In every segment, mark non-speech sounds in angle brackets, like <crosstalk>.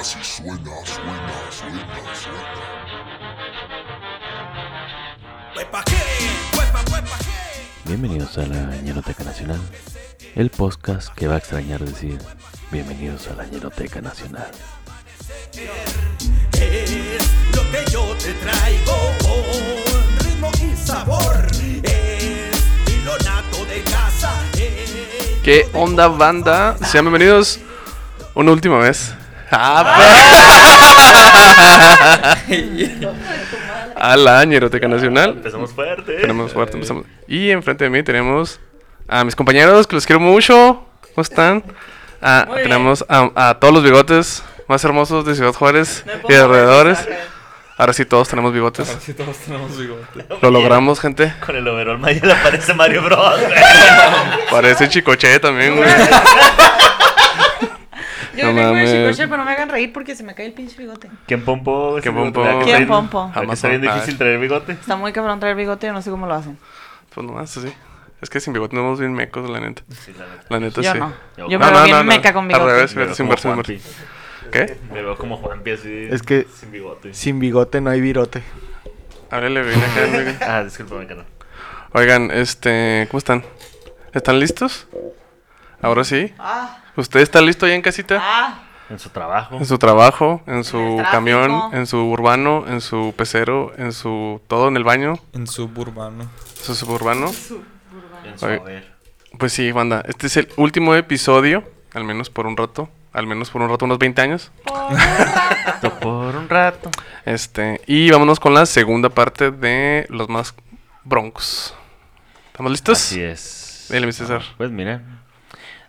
así suena, suena, suena, suena. Bienvenidos a la Ñeroteca Nacional, el podcast que va a extrañar decir bienvenidos a la Ñeroteca Nacional. Es lo que yo te traigo con ritmo y sabor. Es estilo nato de casa. Es ¿Qué onda, banda? Sean bienvenidos una última vez. Ah, <laughs> a la Ñeroteca Nacional. Empezamos fuerte. Tenemos fuerte, empezamos. Y enfrente de mí tenemos a mis compañeros que los quiero mucho. ¿Cómo están? Ah, tenemos a, a todos los bigotes más hermosos de Ciudad Juárez y de alrededores. Ahora sí todos tenemos bigotes. Sí, todos tenemos bigote. Lo logramos, gente. Con el overall Maya le aparece Mario Bros. <laughs> Parece chicoche también, güey. <laughs> Yo No vengo de chicoche, pero no me hagan reír porque se me cae el pinche bigote. ¿Quién pompo? ¿Quién pompo? ¿Verdad que ¿Quién está bien- pompo? Jamás está bien difícil traer bigote. Está muy cabrón traer bigote, yo no sé cómo lo hacen. Pues nomás así. Es que sin bigote no somos bien mecos, la neta. Sí, la neta. La neta Yo sí. no. Yo- me no, veo bien no, no. meca con Al bigote. revés. Me veo sin como verse. ¿Qué? Me veo como Juanpi así. Es que- Sin bigote. Sin bigote no hay virote. Háblele bien acá. <laughs> amigo. Ah, discúlpame, canal. Oigan, este, ¿cómo están? ¿Están listos? Ahora sí. Ah, ¿Usted está listo ya en casita? ah. En su trabajo. En su trabajo, en su En camión, en su urbano, en su pecero, en su todo en el baño, En suburbano. en su suburbano. En su Oye. haber. Pues sí, banda, este es el último episodio, al menos por un rato, al menos por un rato, unos 20 años. Por un rato. Este, y vámonos con la segunda parte de los más broncos. ¿Estamos listos? Así es. Dile, mi César. Pues miren,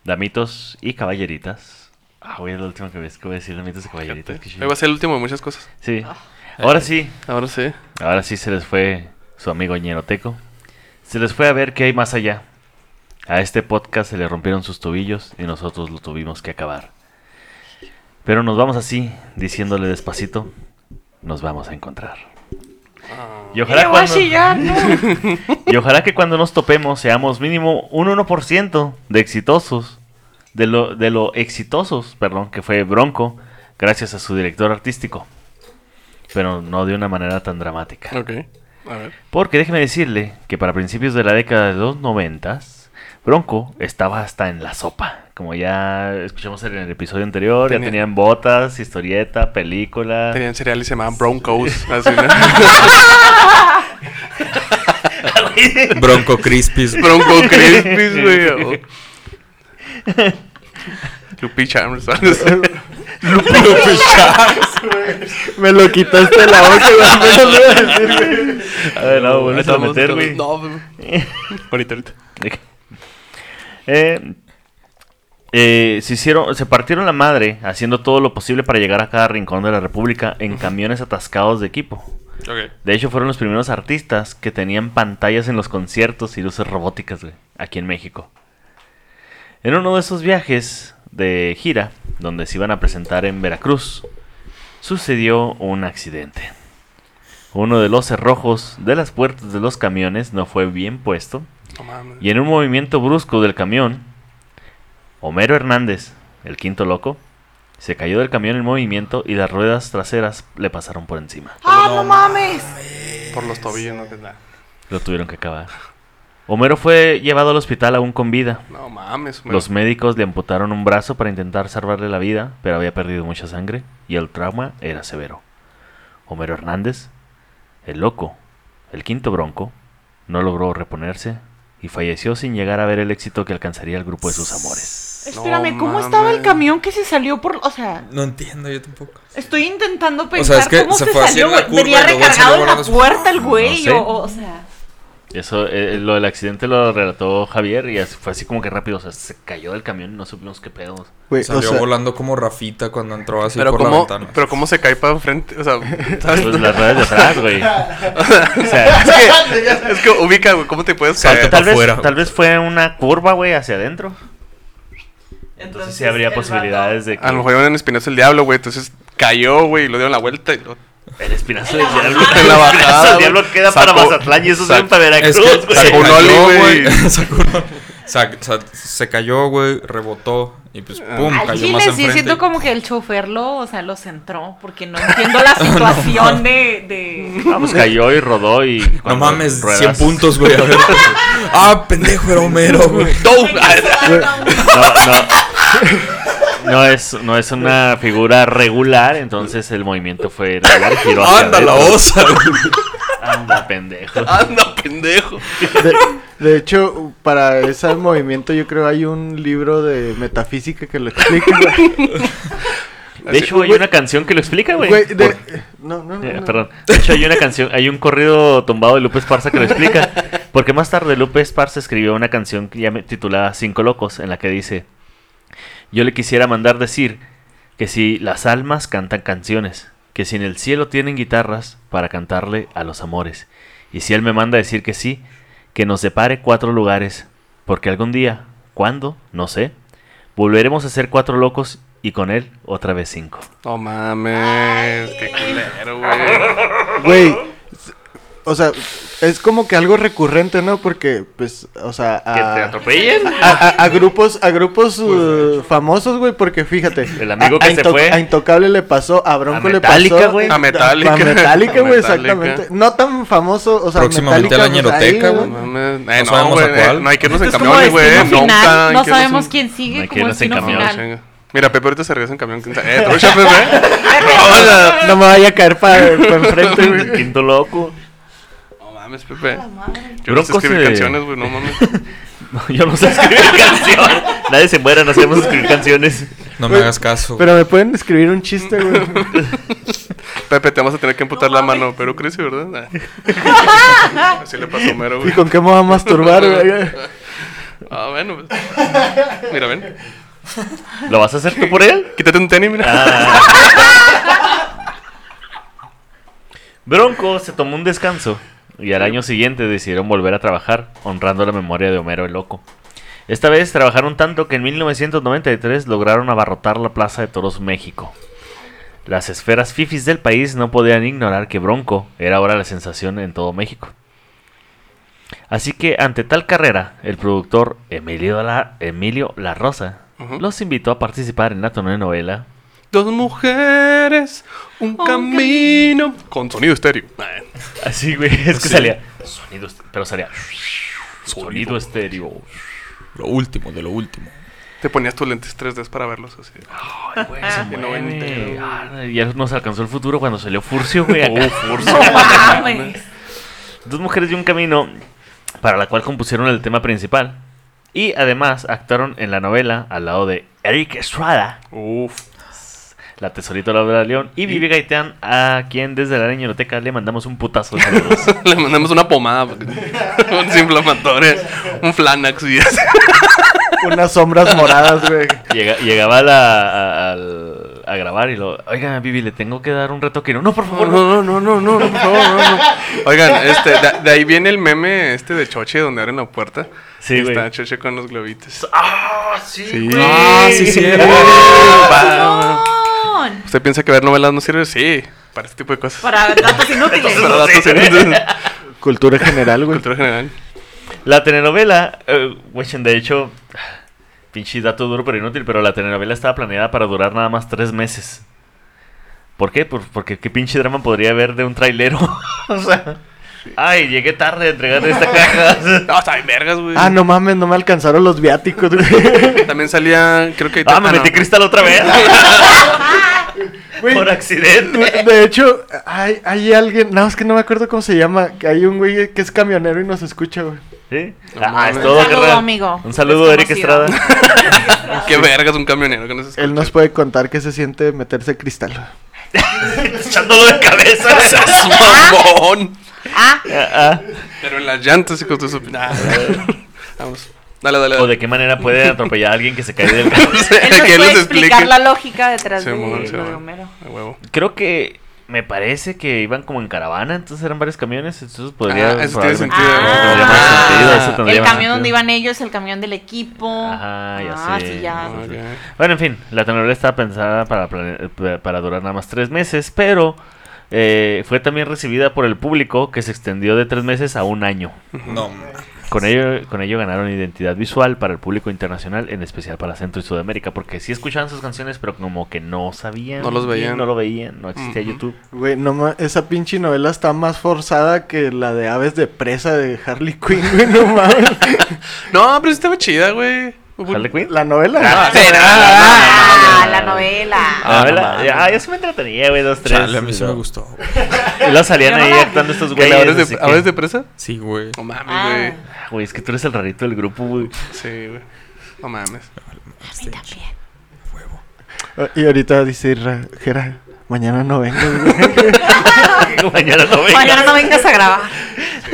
damitos y caballeritas. Ah, voy a la última que ves que voy a decir damitos y caballeritas. Hoy va a ser el último de muchas cosas. Sí. Ahora sí, Ahora sí. ahora sí se les fue su amigo ñeroteco. Se les fue a ver qué hay más allá. A este podcast se le rompieron sus tobillos y nosotros lo tuvimos que acabar. Pero nos vamos así, diciéndole despacito, nos vamos a encontrar. Y ojalá, Yo voy a cuando, chillar, no. <laughs> y ojalá que cuando nos topemos seamos mínimo un 1% de exitosos. De lo, de lo exitosos, perdón, que fue Bronco, gracias a su director artístico. Pero no de una manera tan dramática. Ok. A ver. Porque déjeme decirle que para principios de la década de los noventas, Bronco estaba hasta en la sopa. Como ya escuchamos en el episodio anterior, Tenía- ya tenían botas, historieta, película. Tenían cereal y se llamaban Broncos. <laughs> Así, ¿no? Bronco Crispis. Bronco <laughs> Crispis, güey. <laughs> Lupi Charms. ¿sabes? Me lo quitaste de la boca, güey. a decir, güey. A ver, no, vuelves a meter, güey. No, ahorita, ahorita. Eh, eh, se hicieron, se partieron la madre haciendo todo lo posible para llegar a cada rincón de la República en camiones atascados de equipo. De hecho, fueron los primeros artistas que tenían pantallas en los conciertos y luces robóticas, güey, aquí en México. En uno de esos viajes de gira, donde se iban a presentar en Veracruz, sucedió un accidente. Uno de los cerrojos de las puertas de los camiones no fue bien puesto. Y en un movimiento brusco del camión, Homero Hernández, el quinto loco, se cayó del camión en movimiento y las ruedas traseras le pasaron por encima. ¡Ah, no mames! Por los tobillos, no que nada. Lo tuvieron que acabar. Homero fue llevado al hospital aún con vida. No mames. güey. Los médicos le amputaron un brazo para intentar salvarle la vida, pero había perdido mucha sangre y el trauma era severo. Homero Hernández, el loco, el quinto bronco, no logró reponerse y falleció sin llegar a ver el éxito que alcanzaría el grupo de sus amores. Espérame, No ¿cómo estaba el camión que se salió por.? O sea, No entiendo yo tampoco. estoy intentando sea, pensar es que cómo se se, fue así salió, en la güey. curva Venía recargado en la volando su- puerta el güey, No sé. o, o sea. Eso, eh, lo del accidente lo relató Javier y así- fue así como que rápido, o sea, se cayó del camión y no supimos qué pedo. Güey, o Salió sea, volando como Rafita cuando entró así Pero por la cómo, ventana. pero cómo se cae para enfrente, o sea, <laughs> ¿sabes? Pues las ruedas de atrás, güey. <laughs> O sea, es, que, es que ubica, güey, cómo te puedes caer. tal, vez, afuera. tal vez fue una curva, güey, hacia adentro. Entonces, sí habría posibilidades de que... A lo mejor iban en espinazo el diablo, güey, entonces cayó, güey, y lo dieron la vuelta y lo... El espinazo del <laughs> diablo. En la el bajada, espinazo del güey. diablo queda para Mazatlán y eso sac- es para Veracruz, Es que <laughs> Sacó un oli, güey. Sacó se cayó, güey, rebotó y pues pum, Al cayó chile más sí siento como que el chofer lo, o sea, lo centró, porque no entiendo la <laughs> situación de, de... Vamos, cayó y rodó y. No mames, ruedas- 100 puntos, güey. A ver. ah, pendejo, era Homero, güey. No, no. No es, no es una figura regular, entonces el movimiento fue regular. hacia Anda la adentro. osa, güey. Anda, pendejo. Anda, pendejo. De, de hecho, para ese movimiento yo creo hay un libro de metafísica que lo explica, güey. De hecho, hay una canción que lo explica, güey. Güey, de- No, no, no, Eh, no. perdón. De hecho, hay una canción, hay un corrido tumbado de Lupe Esparza que lo explica. Porque más tarde Lupe Esparza escribió una canción que ya me titulada Cinco Locos, en la que dice: Yo le quisiera mandar decir que si las almas cantan canciones, que si en el cielo tienen guitarras para cantarle a los amores, y si él me manda decir que sí, que nos separe cuatro lugares, porque algún día, ¿cuándo? No sé, volveremos a ser cuatro locos y con él otra vez cinco. No mames, qué culero, güey. Güey, o sea, es como que algo recurrente, ¿no? Porque, pues, o sea, ¿Que te a, atropellen? a, a- a grupos, a grupos uh, famosos, güey, porque fíjate. El amigo a- a que se fue. A Intocable le pasó, a Bronco A le pasó. güey. A Metallica. A Metallica, güey, A Metallica. exactamente. No tan famoso, o sea, Próximamente Metallica, a la pues, ñeroteca, güey. güey. No. Eh, No no, sabemos güey. a cuál. eh, No hay que irnos en camiones, güey. Nunca no sabemos quién No sigue como en destino camión, final. Mira, Pepe ahorita se regresa en camión. ¿quién sabe? Eh, trucha, Pepe. No, no me vaya a caer para enfrente, <laughs> güey. Quinto loco. No mames, Pepe. Yo no sé Bronco escribir se- canciones, güey, no mames. <laughs> Yo no sé escribir canciones. Nadie se muere, no sabemos escribir canciones. No me hagas caso. Pero me pueden escribir un chiste, güey. <laughs> Pepe, te vamos a tener que amputar la mano, pero crece, ¿verdad? Ah. <laughs> Así le pasó a Homero, ¿Y güey. con qué me voy a masturbar, güey? Ah, bueno, pues. Mira, ven. ¿Lo vas a hacer tú por él? Quítate un tenis, mira. Ah. Bronco se tomó un descanso y al año siguiente decidieron volver a trabajar, honrando la memoria de Homero el Loco. Esta vez trabajaron tanto que en 1993 lograron abarrotar la Plaza de Toros México. Las esferas fifis del país no podían ignorar que Bronco era ahora la sensación en todo México. Así que ante tal carrera, el productor Emilio La, Emilio La Rosa los invitó a participar en la telenovela Dos mujeres, un camino. Con sonido estéreo. Así, güey, es que Sí. salía sonido, est- pero salía sonido estéreo. Lo último, de lo último. Te ponías tus lentes 3D para verlos así. Ay, güey, <laughs> se mueve. Ah, ya nos alcanzó el futuro cuando salió Furcio, güey. acá. Furcio. <laughs> No mames. <laughs> Dos mujeres y un camino, para la cual compusieron el tema principal. Y además actuaron en la novela al lado de Eric Estrada, Uf. La tesorito Laura de León, y Vivi Gaitán, a quien desde la niñoteca le mandamos un putazo de saludos. <laughs> Le mandamos una pomada. porque- <laughs> un desinflamatorio. Un Flanax y así. <laughs> Unas sombras moradas, güey. Llega- llegaba a, la- a- al- a grabar y lo, oiga, Vivi, le tengo que dar un retoque. No, no, por favor, no. no, no, no, no, no, por favor, no, no. Oigan, este, de, de ahí viene el meme este de Choche donde abren la puerta. Sí, Y güey. Está Choche con los globitos. Ah, sí, Sí. güey. Ah, sí, sí. Va. ¿Usted piensa que ver novelas no sirve? Sí, para este tipo de cosas. Para datos inútiles. Para datos inútiles. Cultura general, güey. Cultura general. La telenovela, eh, güey, de hecho, pinche dato duro pero inútil, pero la telenovela estaba planeada para durar nada más tres meses. ¿Por qué? Por- porque qué pinche drama podría haber de un trailero. <laughs> o sea, ay, llegué tarde a entregar esta caja. <laughs> No, está bien vergas, güey. Ah, no mames, no me alcanzaron los viáticos, güey. <laughs> También salía, creo que... ah, me no. metí cristal otra vez. Güey, <laughs> Por accidente. De hecho, hay, hay alguien, no, es que no me acuerdo cómo se llama, que hay un güey que es camionero y nos escucha, güey. ¿Sí? No Ah, es todo, Un saludo, carnal. amigo. Un saludo, Eric. Estrada. Qué vergas un camionero que no se escucha. Él nos puede contar que se siente meterse cristal. Echándolo de cabeza. ¡Seas mamón! Ah, Ah, ah. Pero en las llantas y con tus... Ah. Vamos. Dale, dale, O de qué manera puede atropellar a alguien que se cae del <laughs> carro. él <laughs> que puede explicar explique. la lógica detrás de Simón, lo Simón. de Homero. A huevo. Creo que me parece que iban como en caravana, entonces eran varios camiones, entonces podría Ah, eso tiene sentido. Ah. eso El camión donde iban ellos, el camión del equipo. Ajá, ya ah, sé. sí, ya. Bueno, en fin, la telenovela estaba pensada para, para durar nada más tres meses, pero eh, fue también recibida por el público que se extendió de tres meses a un año. No, Con ello, con ello ganaron identidad visual para el público internacional, en especial para Centro y Sudamérica, porque sí escuchaban sus canciones, pero como que no sabían. No los veían. No lo veían, no existía. YouTube. Güey, no esa pinche novela está más forzada que la de Aves de Presa de Harley Quinn, güey, no mames. <laughs> No, pero sí estaba chida, güey. ¿Harley Quinn? La novela. Ah, sí, no, Ah, la novela. Ah, no la- ah, yo sí me entretenía, güey, dos, tres. Chale, a mí sí me gustó. <laughs> Y luego salían ahí actuando estos ¿Qué, güeyes. ¿Aves así de, que- ¿Aves de presa? Sí, güey. No mames, Ah. güey. Ah, Güey, es que tú eres el rarito del grupo, güey. Sí, güey. No mames. Sí, también. Ah, Y ahorita dice Ra- Jera, mañana no vengo, güey. <laughs> <laughs> Mañana no vengas. Mañana no vengas a grabar.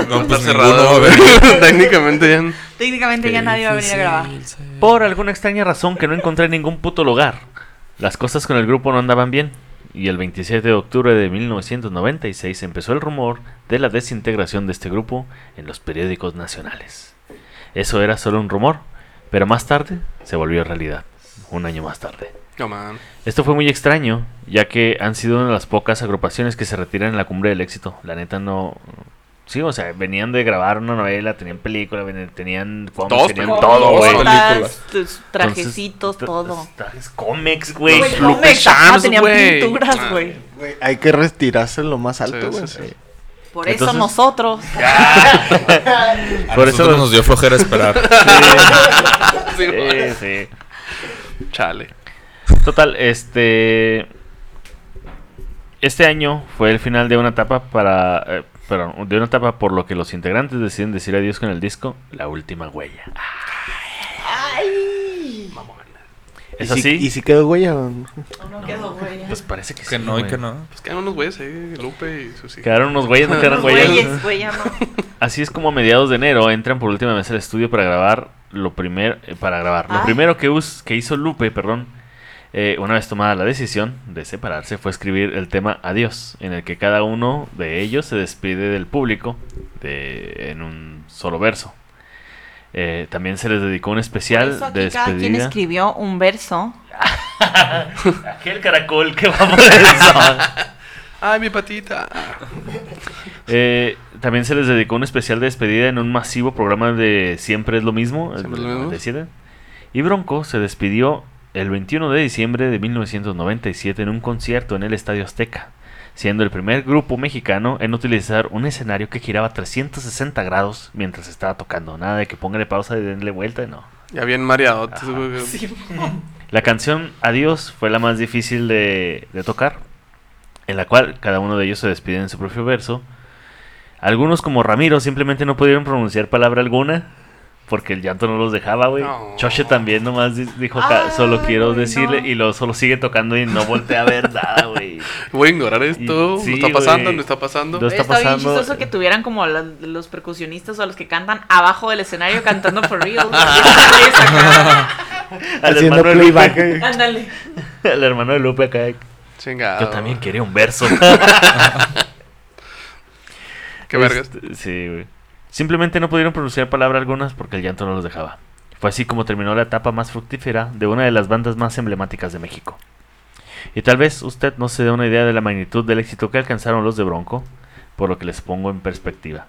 No, Está pues cerrado. a. Técnicamente ya. Técnicamente ya nadie va a venir a grabar. Por alguna extraña razón que no encontré en ningún puto lugar, las cosas con el grupo no andaban bien. Y el 27 de octubre de 1996 empezó el rumor de la desintegración de este grupo en los periódicos nacionales. Eso era solo un rumor, pero más tarde se volvió realidad, un año más tarde. No. Esto fue muy extraño, ya que han sido una de las pocas agrupaciones que se retiran en la cumbre del éxito. La neta no... Sí, o sea, venían de grabar una novela, tenían película, tenían... cómics, Todos tenían todo, güey. trajecitos, Entonces, todo. Trajes cómics, güey. Shams, tenían pinturas, Ah. güey. Hay que retirarse lo más alto, güey. sí, sí. Por eso nosotros. <laughs> <laughs> A Por eso nosotros nos dio flojera esperar. <laughs> Sí, Sí, sí. Chale. Total, este... Este año fue el final de una etapa para... eh, perdón, de una etapa por lo que los integrantes deciden decir adiós con el disco La Última Huella. ¿Es ¿Y si- así? ¿Y si quedó huella? No quedó, güey. Pues parece que, que sí, no y que no. Pues quedan unos güeyes ahí, Lupe y sus hijos. Quedaron unos güeyes, no quedaron Los güeyes. <laughs> no. Así es como a mediados de enero entran por última vez al estudio para grabar lo primero para grabar. Lo Ay. primero que, us- que hizo Lupe, perdón, eh, una vez tomada la decisión de separarse, fue escribir el tema Adiós, en el que cada uno de ellos se despide del público de, en un solo verso. Eh, también se les dedicó un Por especial eso de aquí cada quien despedida. escribió un verso. <laughs> Aquel caracol que va por eso. <laughs> Ay, mi patita. Eh, también se les dedicó un especial de despedida en un masivo programa de Siempre es lo mismo, el lo mismo. 97. Y Bronco se despidió el 21 de diciembre de 1997 en un concierto en el Estadio Azteca, siendo el primer grupo mexicano en utilizar un escenario que giraba 360 grados mientras estaba tocando. Nada de que póngale pausa y denle vuelta, no. Ya bien mareadotes, güey. <laughs> La canción Adiós fue la más difícil de, de tocar, en la cual cada uno de ellos se despide en su propio verso. Algunos como Ramiro simplemente no pudieron pronunciar palabra alguna porque el llanto no los dejaba, güey. No. Choche también nomás di- dijo, "Ca- Ay, solo quiero decirle, no. y luego solo sigue tocando y no voltea a ver <laughs> nada, güey. Voy a ignorar esto. Y- sí, no está pasando, güey. no está pasando. No está Está, bien pasando. chistoso que tuvieran como la- los percusionistas o los que cantan abajo del escenario cantando for real. <laughs> <laughs> Al Haciendo hermano de Lupe, playback. Ándale. al hermano de Lupe acá. Chingado. Yo también quería un verso. Qué vergas. Este, sí, güey. Simplemente no pudieron pronunciar palabra algunas porque el llanto no los dejaba. Fue así como terminó la etapa más fructífera de una de las bandas más emblemáticas de México. Y tal vez usted no se dé una idea de la magnitud del éxito que alcanzaron los de Bronco, por lo que les pongo en perspectiva.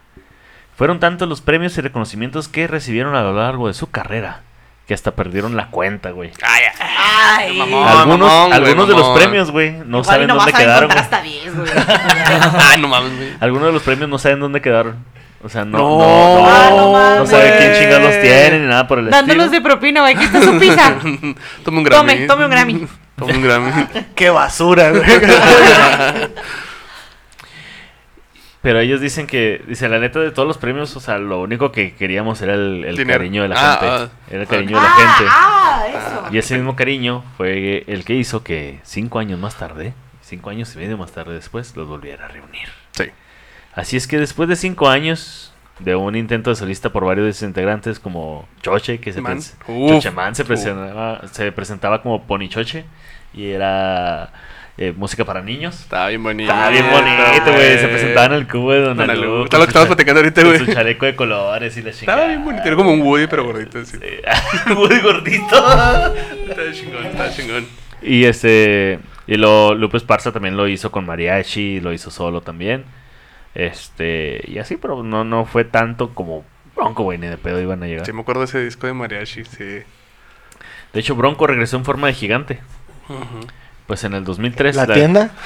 Fueron tantos los premios y reconocimientos que recibieron a lo largo de su carrera, que hasta perdieron la cuenta, güey. Ay, Ay. Mamón. algunos mamón, güey, algunos de los premios, güey, no Igual saben dónde quedaron. contar güey. hasta 10, güey. <laughs> Ay, no mames, güey. Algunos de los premios no saben dónde quedaron. O sea, no, No. no, no, Ah, no no mames. saben quién chingados los tienen ni nada por el Dándolos estilo. de propina, güey. Aquí está su pizza. <laughs> Tome un Grammy. Tome, tome un Grammy. Tome un Grammy. <laughs> <laughs> ¡Qué basura, güey! Pero ellos dicen que, dice, la neta de todos los premios, o sea, lo único que queríamos era el, el cariño de la Ah, gente. ah. era el cariño de la ah, gente. ah, eso. Y ese mismo cariño fue el que hizo que cinco años más tarde, cinco años y medio más tarde después, los volviera a reunir. Sí. Así es que después de cinco años de un intento de solista por varios de sus integrantes como Choche, que se Man. Uf. Se presentaba, se presentaba como Pony Choche y era eh, música para niños. Estaba bien bonito. Estaba bien bonito, güey. Se presentaba en el cubo de Don Alú, Está lo que cha- platicando ahorita, güey. su chaleco de colores y la chingada. Estaba bien bonito. Era como un Woody, pero gordito. Sí. Muy <laughs> gordito. Estaba chingón, estaba chingón. y este. Y lo, Lupe Esparza también lo hizo con mariachi, lo hizo solo también. Este. Y así, pero no, no fue tanto como Bronco, güey, ni de pedo iban a llegar. Sí, me acuerdo de ese disco de mariachi, sí. De hecho, Bronco regresó en forma de gigante. Pues en el 2003. ¿La tienda? <laughs>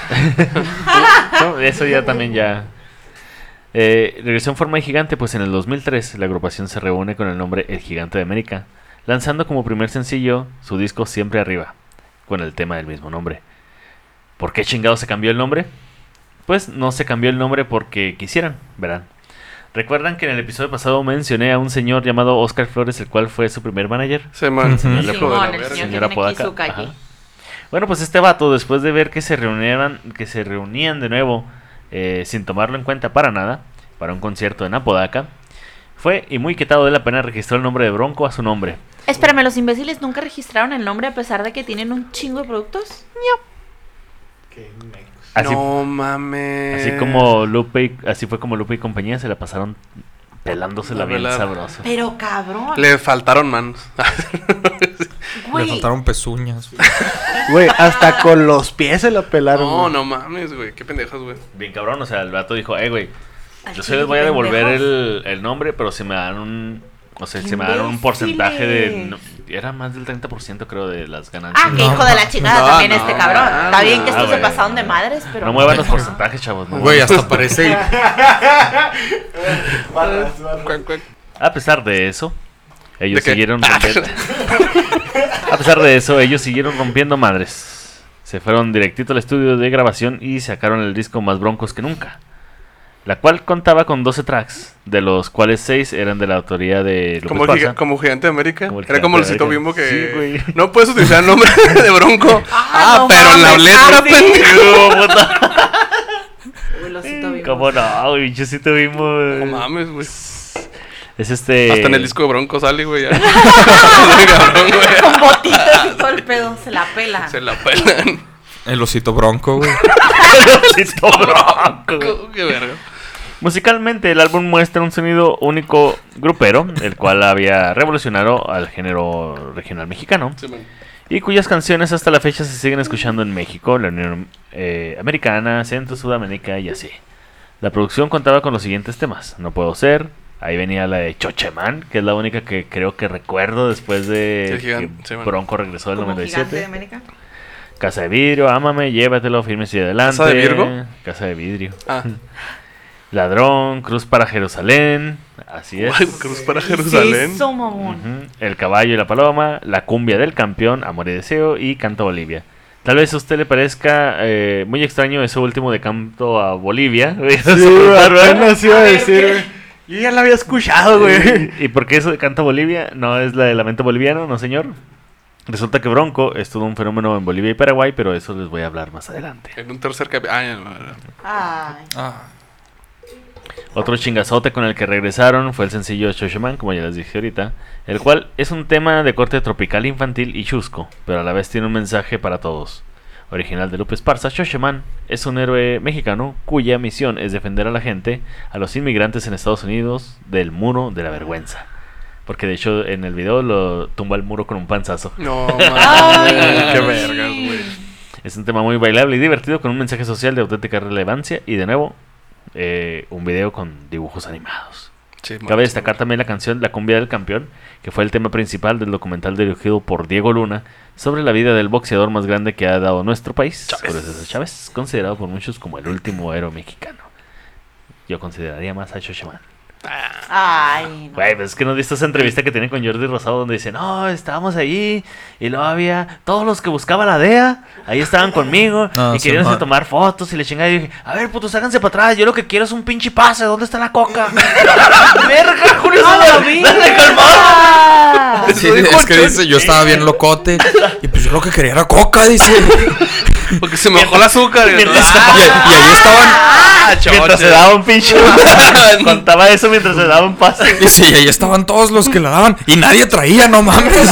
No, eso ya también ya. Eh, regresó en forma de gigante, pues en el 2003 la agrupación se reúne con el nombre El Gigante de América, lanzando como primer sencillo su disco Siempre Arriba, con el tema del mismo nombre. ¿Por qué chingado se cambió el nombre? Pues no se cambió el nombre porque quisieran, verán. ¿Recuerdan que en el episodio pasado mencioné a un señor llamado Oscar Flores, el cual fue su primer manager? Se man, Simón, el señor que. Bueno, pues este vato, después de ver que se reunieran, que se reunían de nuevo, eh, sin tomarlo en cuenta para nada, para un concierto en Apodaca, fue y muy quitado de la pena registró el nombre de Bronco a su nombre. Espérame, ¿los imbéciles nunca registraron el nombre a pesar de que tienen un chingo de productos? Así, No mames. así como Lupe, y- así fue como Lupe y compañía se la pasaron pelándose la bien sabroso. Pero cabrón. Le faltaron manos. <laughs> Le Güey, faltaron pezuñas. <laughs> Güey, hasta con los pies se la pelaron. no, güey. no mames, güey. Qué pendejos, güey. Bien cabrón, o sea, el vato dijo, eh, güey, yo sí les voy a devolver el, el nombre, pero si me dan un, o sea, ¡Qué si me dan un porcentaje de, era más del 30% creo de las ganancias. Ah, que hijo de la chingada No, también no, este cabrón. no, Está bien que estos se pasaron de madres, pero. No muevan los porcentajes, chavos. Güey, hasta parece. <laughs> A pesar de eso, ellos siguieron rompiendo. <laughs> A pesar de eso, ellos siguieron rompiendo madres. Se fueron directito al estudio de grabación y sacaron el disco más broncos que nunca. La cual contaba con 12 tracks, de los cuales 6 eran de la autoría de López Como, el giga- como Gigante de América. Como el Era como el Gigante cito de bimbo que. Sí, güey. no puedes utilizar el nombre <laughs> de Bronco. <laughs> Ah, no pero en la letra, ah, sí. pendejo. <laughs> ¿Cómo no, güey? Yo sí tuvimos. No mames, güey. Es este. Hasta en el disco de Bronco sale, güey. ya. Cabrón, güey. Con botitas y todo el pedo. Se la pela. Se la pelan. El osito bronco, güey. Osito Bronco. Qué verga. Musicalmente, el álbum muestra un sonido único grupero, el cual había revolucionado al género regional mexicano, Sí, y cuyas canciones hasta la fecha se siguen escuchando en México, la Unión eh, Americana, Centro, Sudamérica y así. La producción contaba con los siguientes temas: No Puedo Ser, ahí venía la de Chochemán, que es la única que creo que recuerdo después de Sí, el que gigante, sí. Bronco regresó del Como gigante de 97. América. Casa de vidrio, ámame, llévatelo, firme y adelante. ¿Casa de Virgo? Casa de vidrio. Ah, <laughs> Ladrón, Cruz para Jerusalén. Así es. Cruz para Jerusalén. Eso, mamón. Ujú. El caballo y la paloma, la cumbia del campeón, Amor y Deseo y Canto a Bolivia. Tal vez a usted le parezca eh, muy extraño eso último de Canto a Bolivia. <laughs> Sí, iba a decir. Yo ya la había escuchado, güey. ¿Y por qué eso de Canto a Bolivia no es la de Lamento Boliviano, no señor? Resulta que Bronco es todo un fenómeno en Bolivia y Paraguay, pero eso les voy a hablar más adelante. En un tercer capítulo. Ah, ya, no, no. Ay. Ah, Otro chingazote con el que regresaron fue el sencillo Shoshaman, como ya les dije ahorita, el cual es un tema de corte tropical infantil y chusco, pero a la vez tiene un mensaje para todos. Original de Lupe Esparza, Shoshaman es un héroe mexicano cuya misión es defender a la gente, a los inmigrantes en Estados Unidos, del muro de la vergüenza. Porque de hecho en el video lo tumba el muro con un panzazo. No. <laughs> Qué vergas, güey. Es un tema muy bailable y divertido con un mensaje social de auténtica relevancia y de nuevo eh, un video con dibujos animados. Sí, Cabe destacar también la canción La cumbia del campeón, que fue el tema principal del documental dirigido por Diego Luna sobre la vida del boxeador más grande que ha dado nuestro país, César Chávez, considerado por muchos como el último héroe mexicano. Yo consideraría más a Shoshaman. Ay, no. Güey, pues es que no viste esa entrevista que tiene con Jordi Rosado donde dice, no, estábamos allí y luego había todos los que buscaba la DEA, ahí estaban conmigo <laughs> No, y querían tomar fotos y le chingada y dije, a ver, putos, háganse para atrás, yo lo que quiero es un pinche pase, ¿dónde está la coca? <laughs> ¡Verga, Julio. ¡Dale, calmado! Sí, es que dice, yo estaba bien locote. Y pues yo lo que quería era coca, dice. <laughs> Porque se me bajó el azúcar. Y, Mientras- Y, y ahí estaban. ah, Mientras se daba un pinche... <laughs> <laughs> Contaba eso mientras se daba un pase. Dice, y ahí estaban todos los que la daban. Y nadie traía, no mames. Y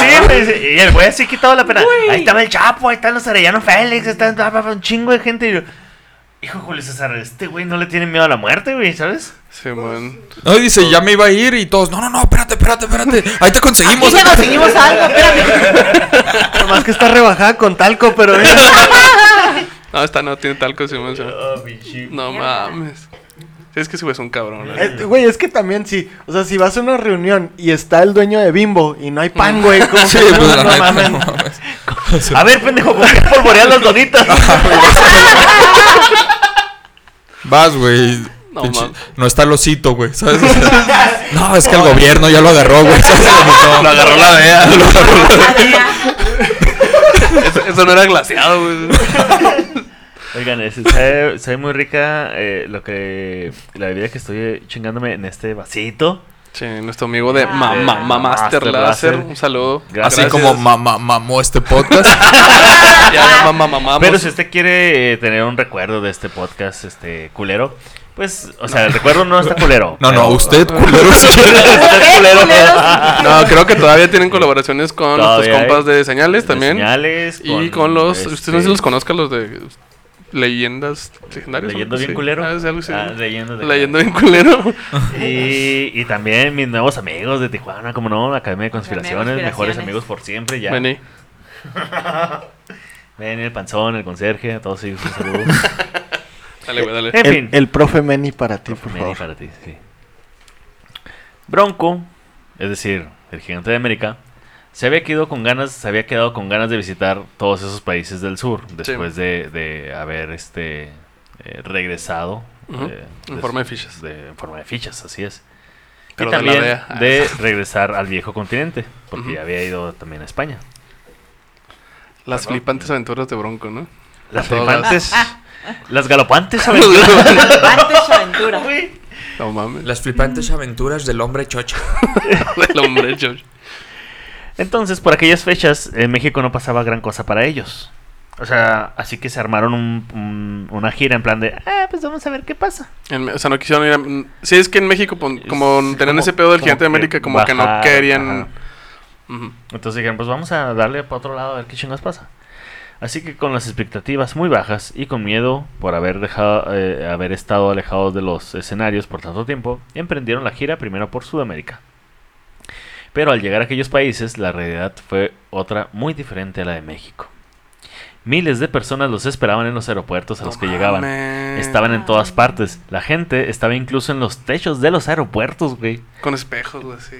sí, güey, sí, y el güey así quitado la pena. Ahí estaba el Chapo, ahí están los Arellano Félix, está bla, bla, un chingo de gente. Y yo, hijo Julio César, este güey no le tiene miedo a la muerte, güey, ¿sabes? Sí, man. No, y dice, ya me iba a ir. Y todos, no, no, no, espérate, espérate, espérate. Ahí te Aquí conseguimos. ya conseguimos algo, espérate. <laughs> Nomás que está rebajada con talco, pero <laughs> No, esta no tiene talco, sí, man. sí. No mames. Es que ese güey es un cabrón. Eh. Güey, es que también sí. O sea, si vas a una reunión y está el dueño de Bimbo y no hay pan, güey. ¿cómo <laughs> Sí, que pues no no mames. <laughs> A ver, pendejo, ¿por qué polvoreas las donitas? <laughs> <laughs> Vas, güey. No, está el osito, güey. ¿Sabes? O sea, no, es que el gobierno ya lo agarró, güey. Lo agarró la DEA. lo agarró la- Adrián, Eso, eso no era glaseado, güey. Oigan, sabe muy rica eh, lo que la bebida que estoy chingándome en este vasito. Sí, nuestro amigo de Ah. Mamá Eh, Master Master Láser. Láser. Un saludo. Gracias. Así como ma- ma- mamó este podcast. <laughs> Ya, mamá. Pero si usted quiere eh, tener un recuerdo de este podcast, este culero, pues, o sea, el recuerdo no está culero. <laughs> No, no, usted, <laughs> culero. sí. Usted culero. No, creo que todavía tienen colaboraciones con Todavía nuestros compas hay- de señales también. Señales, y con los. este, Ustedes no sé si los conozcan, los de leyendas legendarias. Leyendo bien culero. Ah, es algo así. Ah, leyendo de- Leyendo bien culero. <laughs> Y, y también mis nuevos amigos de Tijuana, como no, la Academia de Conspiraciones, Conspiraciones. mejores amigos por siempre, ya. Vení. <laughs> Ven, el panzón, el conserje, a todos ellos un saludo. <laughs> Dale, güey, dale. En El, fin. el profe Meni para ti, por Meni favor. para ti, sí. Bronco, es decir, el gigante de América, se había quedado con ganas, se había quedado con ganas de visitar todos esos países del sur después de, de haber este eh, regresado eh, en forma de fichas. de- en forma de fichas, así es. Pero y de la también de regresar al viejo continente, porque ya había ido también a España. Las flipantes aventuras de Bronco, ¿no? Las todas. flipantes, las galopantes <laughs> aventuras. Antes aventura. No mames. Las flipantes aventuras del hombre chocha. <laughs> El hombre, George. Entonces, por aquellas fechas, en México no pasaba gran cosa para ellos. O sea, así que se armaron un- un- una gira en plan de, ah, pues vamos a ver qué pasa. En- o sea, no quisieron ir a... Sí, es que en México, como Sí, tenían como- ese pedo del gigante de América, como que no querían... Entonces dijeron, pues vamos a darle para otro lado a ver qué chingas pasa. Así que con las expectativas muy bajas y con miedo por haber dejado, eh, haber estado alejados de los escenarios por tanto tiempo, emprendieron la gira primero por Sudamérica. Pero al llegar a aquellos países, la realidad fue otra muy diferente a la de México. Miles de personas los esperaban en los aeropuertos a los que llegaban. Estaban en todas partes. La gente estaba incluso en los techos de los aeropuertos, güey. Con espejos, güey, sí.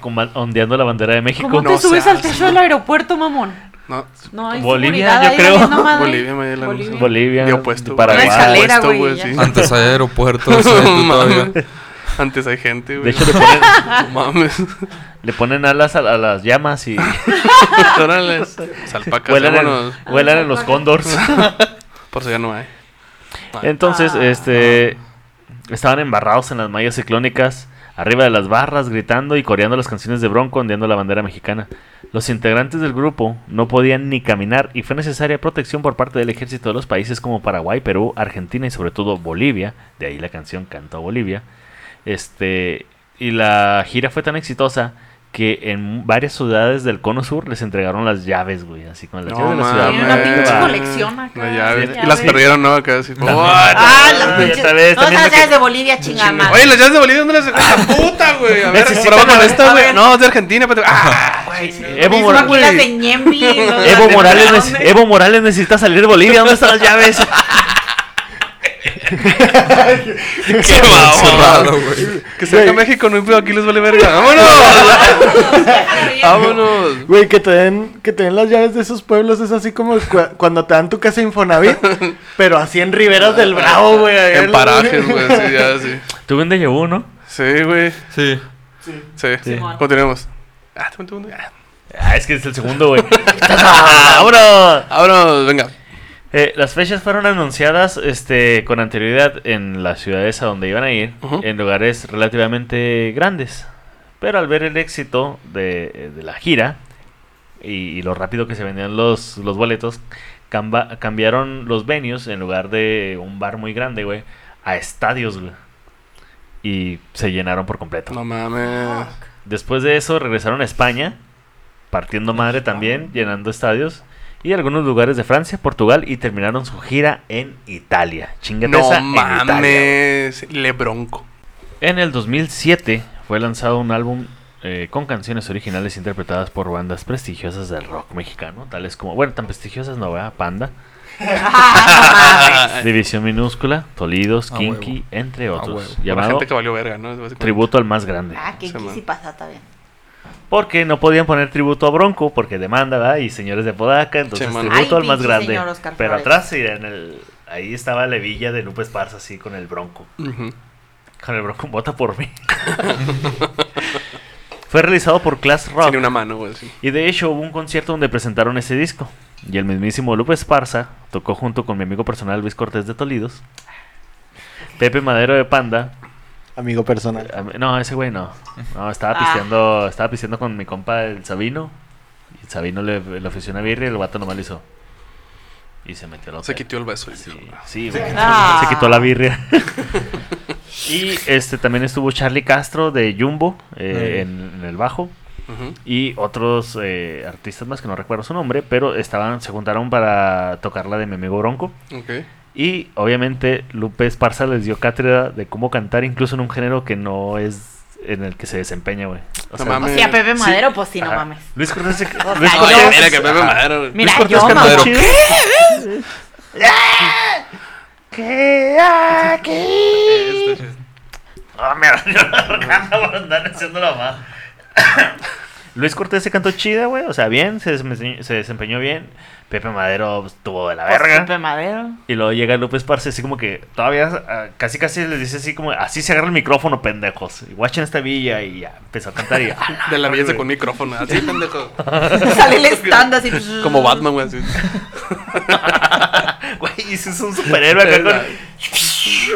Como ondeando la bandera de México. ¿Cómo te No subes al techo del aeropuerto, mamón? No, No, hay Bolivia, yo creo. Bolivia, Mayela. Bolivia. Bolivia, De opuesto. Paraguay. Escalera, güey, sí. Antes hay aeropuertos. eh. <laughs> Antes hay gente, De güey. hecho, le ponen, <laughs> No mames. le ponen alas a, a las llamas y <laughs> Órale. <laughs> Salpacas, vuelan en, vuelan en los cóndors. Por eso ya no hay. Entonces, Ah. este estaban embarrados en las mallas ciclónicas, arriba de las barras, gritando y coreando las canciones de Bronco, ondeando la bandera mexicana. Los integrantes del grupo no podían ni caminar y fue necesaria protección por parte del ejército de los países como Paraguay, Perú, Argentina y sobre todo Bolivia. De ahí la canción Canto a Bolivia. Este y la gira fue tan exitosa que en varias ciudades del cono sur les entregaron las llaves, güey, así con las No llaves de la ciudad. una pinche colección acá. Las llaves. de Y las perdieron, ¿no? Acá así. What? Ah, las Ah, pinches. esta vez No, también esas de llaves de Bolivia, chingama. Oye, las llaves de Bolivia, ¿dónde las sacaste? <laughs> puta, güey! A ver, prueba con esta, güey. No, es de Argentina, pero. ¡Ah! güey! Evo Morales, las. Evo Las Morales, Evo Morales necesita salir de Bolivia. ¿Dónde están las llaves? <laughs> ¡Qué mamón! güey. Que se venga a México, no pedo, aquí les vale verga. <laughs> ¡Vámonos! <laughs> ¡Vámonos! Güey, que te den, que te den las llaves de esos pueblos es así como cu- cuando te dan tu casa Infonavit, <laughs> pero así en riberas del Bravo, güey. En parajes, güey, sí, ya, sí. Tuve un déjà vu, ¿no? Sí, güey. Sí. Sí. Simón. Continuemos. Ah, un segundo. Ah. Ah, es que es el segundo, güey. ¡Vámonos! Vámonos, venga. Eh, las fechas fueron anunciadas este, con anterioridad en las ciudades a donde iban a ir, en lugares relativamente grandes. Pero al ver el éxito de, de la gira y, y lo rápido que se vendían los, los boletos, camba- cambiaron los venues en lugar de un bar muy grande, güey, a estadios, güey. Y se llenaron por completo. No mames. Después de eso regresaron a España, partiendo madre también, llenando estadios. Y algunos lugares de Francia, Portugal y terminaron su gira en Italia. Chingate No esa, en Italia, mames. Le bronco. En el 2007 fue lanzado un álbum eh, con canciones originales interpretadas por bandas prestigiosas del rock mexicano, tales como, bueno, tan prestigiosas no, ¿verdad? Panda, <laughs> División Minúscula, Tolidos, Ah, Kinky, huevo. entre Ah, otros. La Llamado gente que valió verga, ¿no? Tributo al más grande. Ah, que Sí, pasa, está bien. Porque no podían poner tributo a Bronco, porque demanda, ¿verdad? Y señores de Podaca, entonces Sí, tributo Ay, al más grande. señor Oscar Pero atrás, sí, en el, ahí estaba la villa de Lupe Esparza, así con el Bronco. Ujú. Con el Bronco, vota por mí. <laughs> Fue realizado por Class Rock. Tiene una mano, güey. sí. Y de hecho hubo un concierto donde presentaron ese disco. Y el mismísimo Lupe Esparza tocó junto con mi amigo personal Luis Cortés de Tolidos. Pepe Madero de Panda. Amigo personal. mí- No, ese güey no. No, estaba Ah. pisteando, estaba pisteando con mi compa el Sabino. Y el Sabino le, le ofreció una birria y el vato nomás le hizo. Y se metió la Se quitó el beso. y Sí, güey. Ah. Se quitó la birria. <laughs> y este también estuvo Charlie Castro de Jumbo eh, en, en el bajo. Y otros eh, artistas más que no recuerdo su nombre, pero estaban, se juntaron para tocar la de mi amigo Bronco. Ok. Y obviamente Lupe Esparza les dio cátedra de cómo cantar, incluso en un género que no es en el que se desempeña, güey. O No sea, mames. O sea, Pepe sí. Madero, pues sí, no Ajá. mames. Luis Cortés. se- sea, Luis yo- Cortés- Oye, mira que Pepe. Madero. Mira, Cortés yo, Cantadero. mamá. ¿Qué aquí? Sí. Ah, me arruinó la garganta por andar haciendo la más. Luis Cortés se cantó chida, güey. O sea, bien, se desempeñó, se desempeñó bien. Pepe Madero pues, tuvo de la Pues, verga. Pepe Madero. Y luego llega López Parce, así como que todavía ah, casi casi les dice así como, así se agarra el micrófono, pendejos. Y guachen esta villa y ya empezó a cantar y ¡ala, <laughs> De la belleza güey! con micrófono. Así, <laughs> pendejo. <laughs> Sale el stand así. Como Batman, güey. Así. Güey, ese es un superhéroe acá con...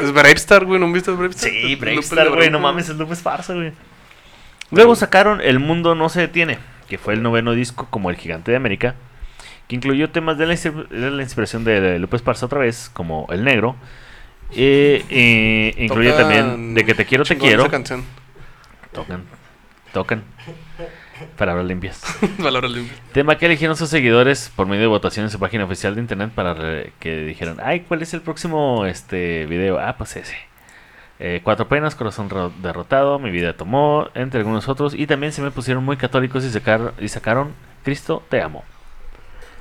Es Bravestar, güey. ¿No han visto Bravestar? Sí, López Bravestar, de güey, no mames, es López Parce, güey. Luego sacaron El Mundo No Se Detiene, que fue el noveno disco como El Gigante de América, que incluyó temas de la, de la inspiración de, López Parce otra vez, como El Negro. Y, y incluye Tocan también De Que Te Quiero, Te Quiero. Esa canción. Tocan, tocan. Palabras limpias. <laughs> Valor limpio. Tema que eligieron sus seguidores por medio de votación en su página oficial de internet para que dijeron, ay, ¿cuál es el próximo este video? Ah, pues ese. Eh, Cuatro penas, corazón ro- derrotado, mi vida tomó, entre algunos otros. Y también se me pusieron muy católicos y, sacar- y sacaron Cristo, te amo.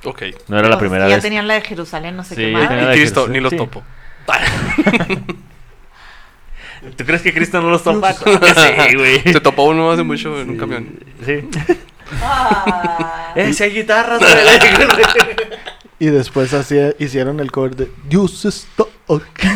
Ok. No era la pues, primera ya vez. tenían la de Jerusalén, no sé Sí, qué ya más. Y Cristo, ni los sí. topo. <laughs> ¿Tú crees que Cristo no los que <laughs> sí, güey. Se topó uno hace mucho en un camión. Sí. Ah. Eh, si hay guitarras. <laughs> Y después así hicieron el cover de Dios está aquí.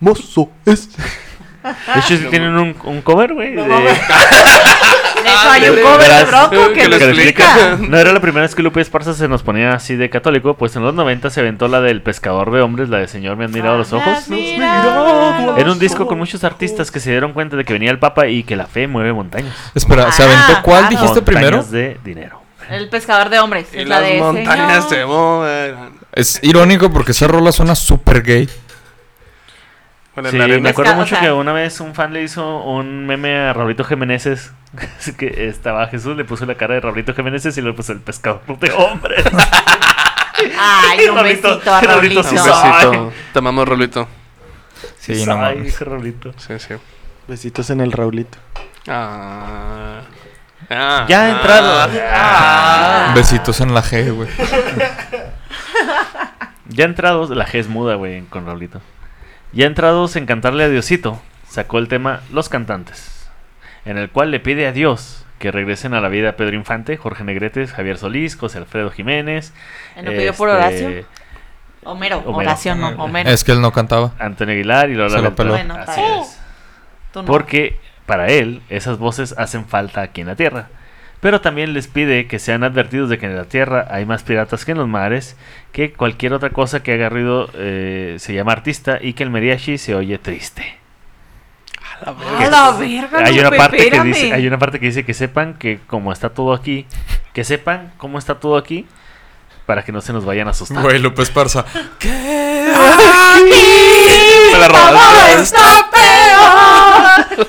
Hermoso es. De hecho, sí tienen un, un cover, güey. de- De hecho, hay un cover de Bronco que que lo explica. explica. No era la primera vez que Lupe Esparza se nos ponía así de católico, pues en los 90 se aventó la del pescador de hombres, la de Señor me han mirado los ojos. Era un disco con muchos artistas que se dieron cuenta de que venía el Papa y que la fe mueve montañas. Espera, ¿se Ah, aventó cuál claro. dijiste primero? Montañas de dinero. El pescador de hombres. Y es la las de montañas se señor. mueven. Es irónico porque esa rola suena súper gay. Bueno, Sí, me acuerdo o mucho sea- que una vez un fan le hizo un meme a Raulito Jiménez <laughs> que estaba Jesús, le puso la cara de Raulito Jiménez y le puso el pescador de hombres. Ay, <laughs> un Raulito- besito a Raulito Raulito. sí Un besito. Te amamos, Rolito. Sí, no Ay, mames. Raulito. Sí, sí. Besitos en el Raulito. Ah. Ah. Ya entrado. Ah. Besitos en la G, güey. <laughs> Ya entrados, la G es muda, güey, con Raulito. Ya entrados en cantarle a Diosito, sacó el tema Los Cantantes, en el cual le pide a Dios que regresen a la vida Pedro Infante, Jorge Negretes, Javier Solís, José Alfredo Jiménez. ¿No pidió por este, oración? Homero, Homero. oración no, Homero. Es que él no cantaba. Antonio Aguilar y Lola Se lo peló. Bueno, Así está bien. es. Tú no. Porque para él esas voces hacen falta aquí en la tierra. Pero también les pide que sean advertidos de que en la tierra hay más piratas que en los mares, que cualquier otra cosa que haga ruido eh, se llama artista y que el mariachi se oye triste. A la verga, hay una parte que dice, hay una parte que dice que sepan que como está todo aquí, que sepan cómo está todo aquí para que no se nos vayan a asustar. Güey, López Parza. ¿Qué? <laughs> Me la Todo robaste. está peor.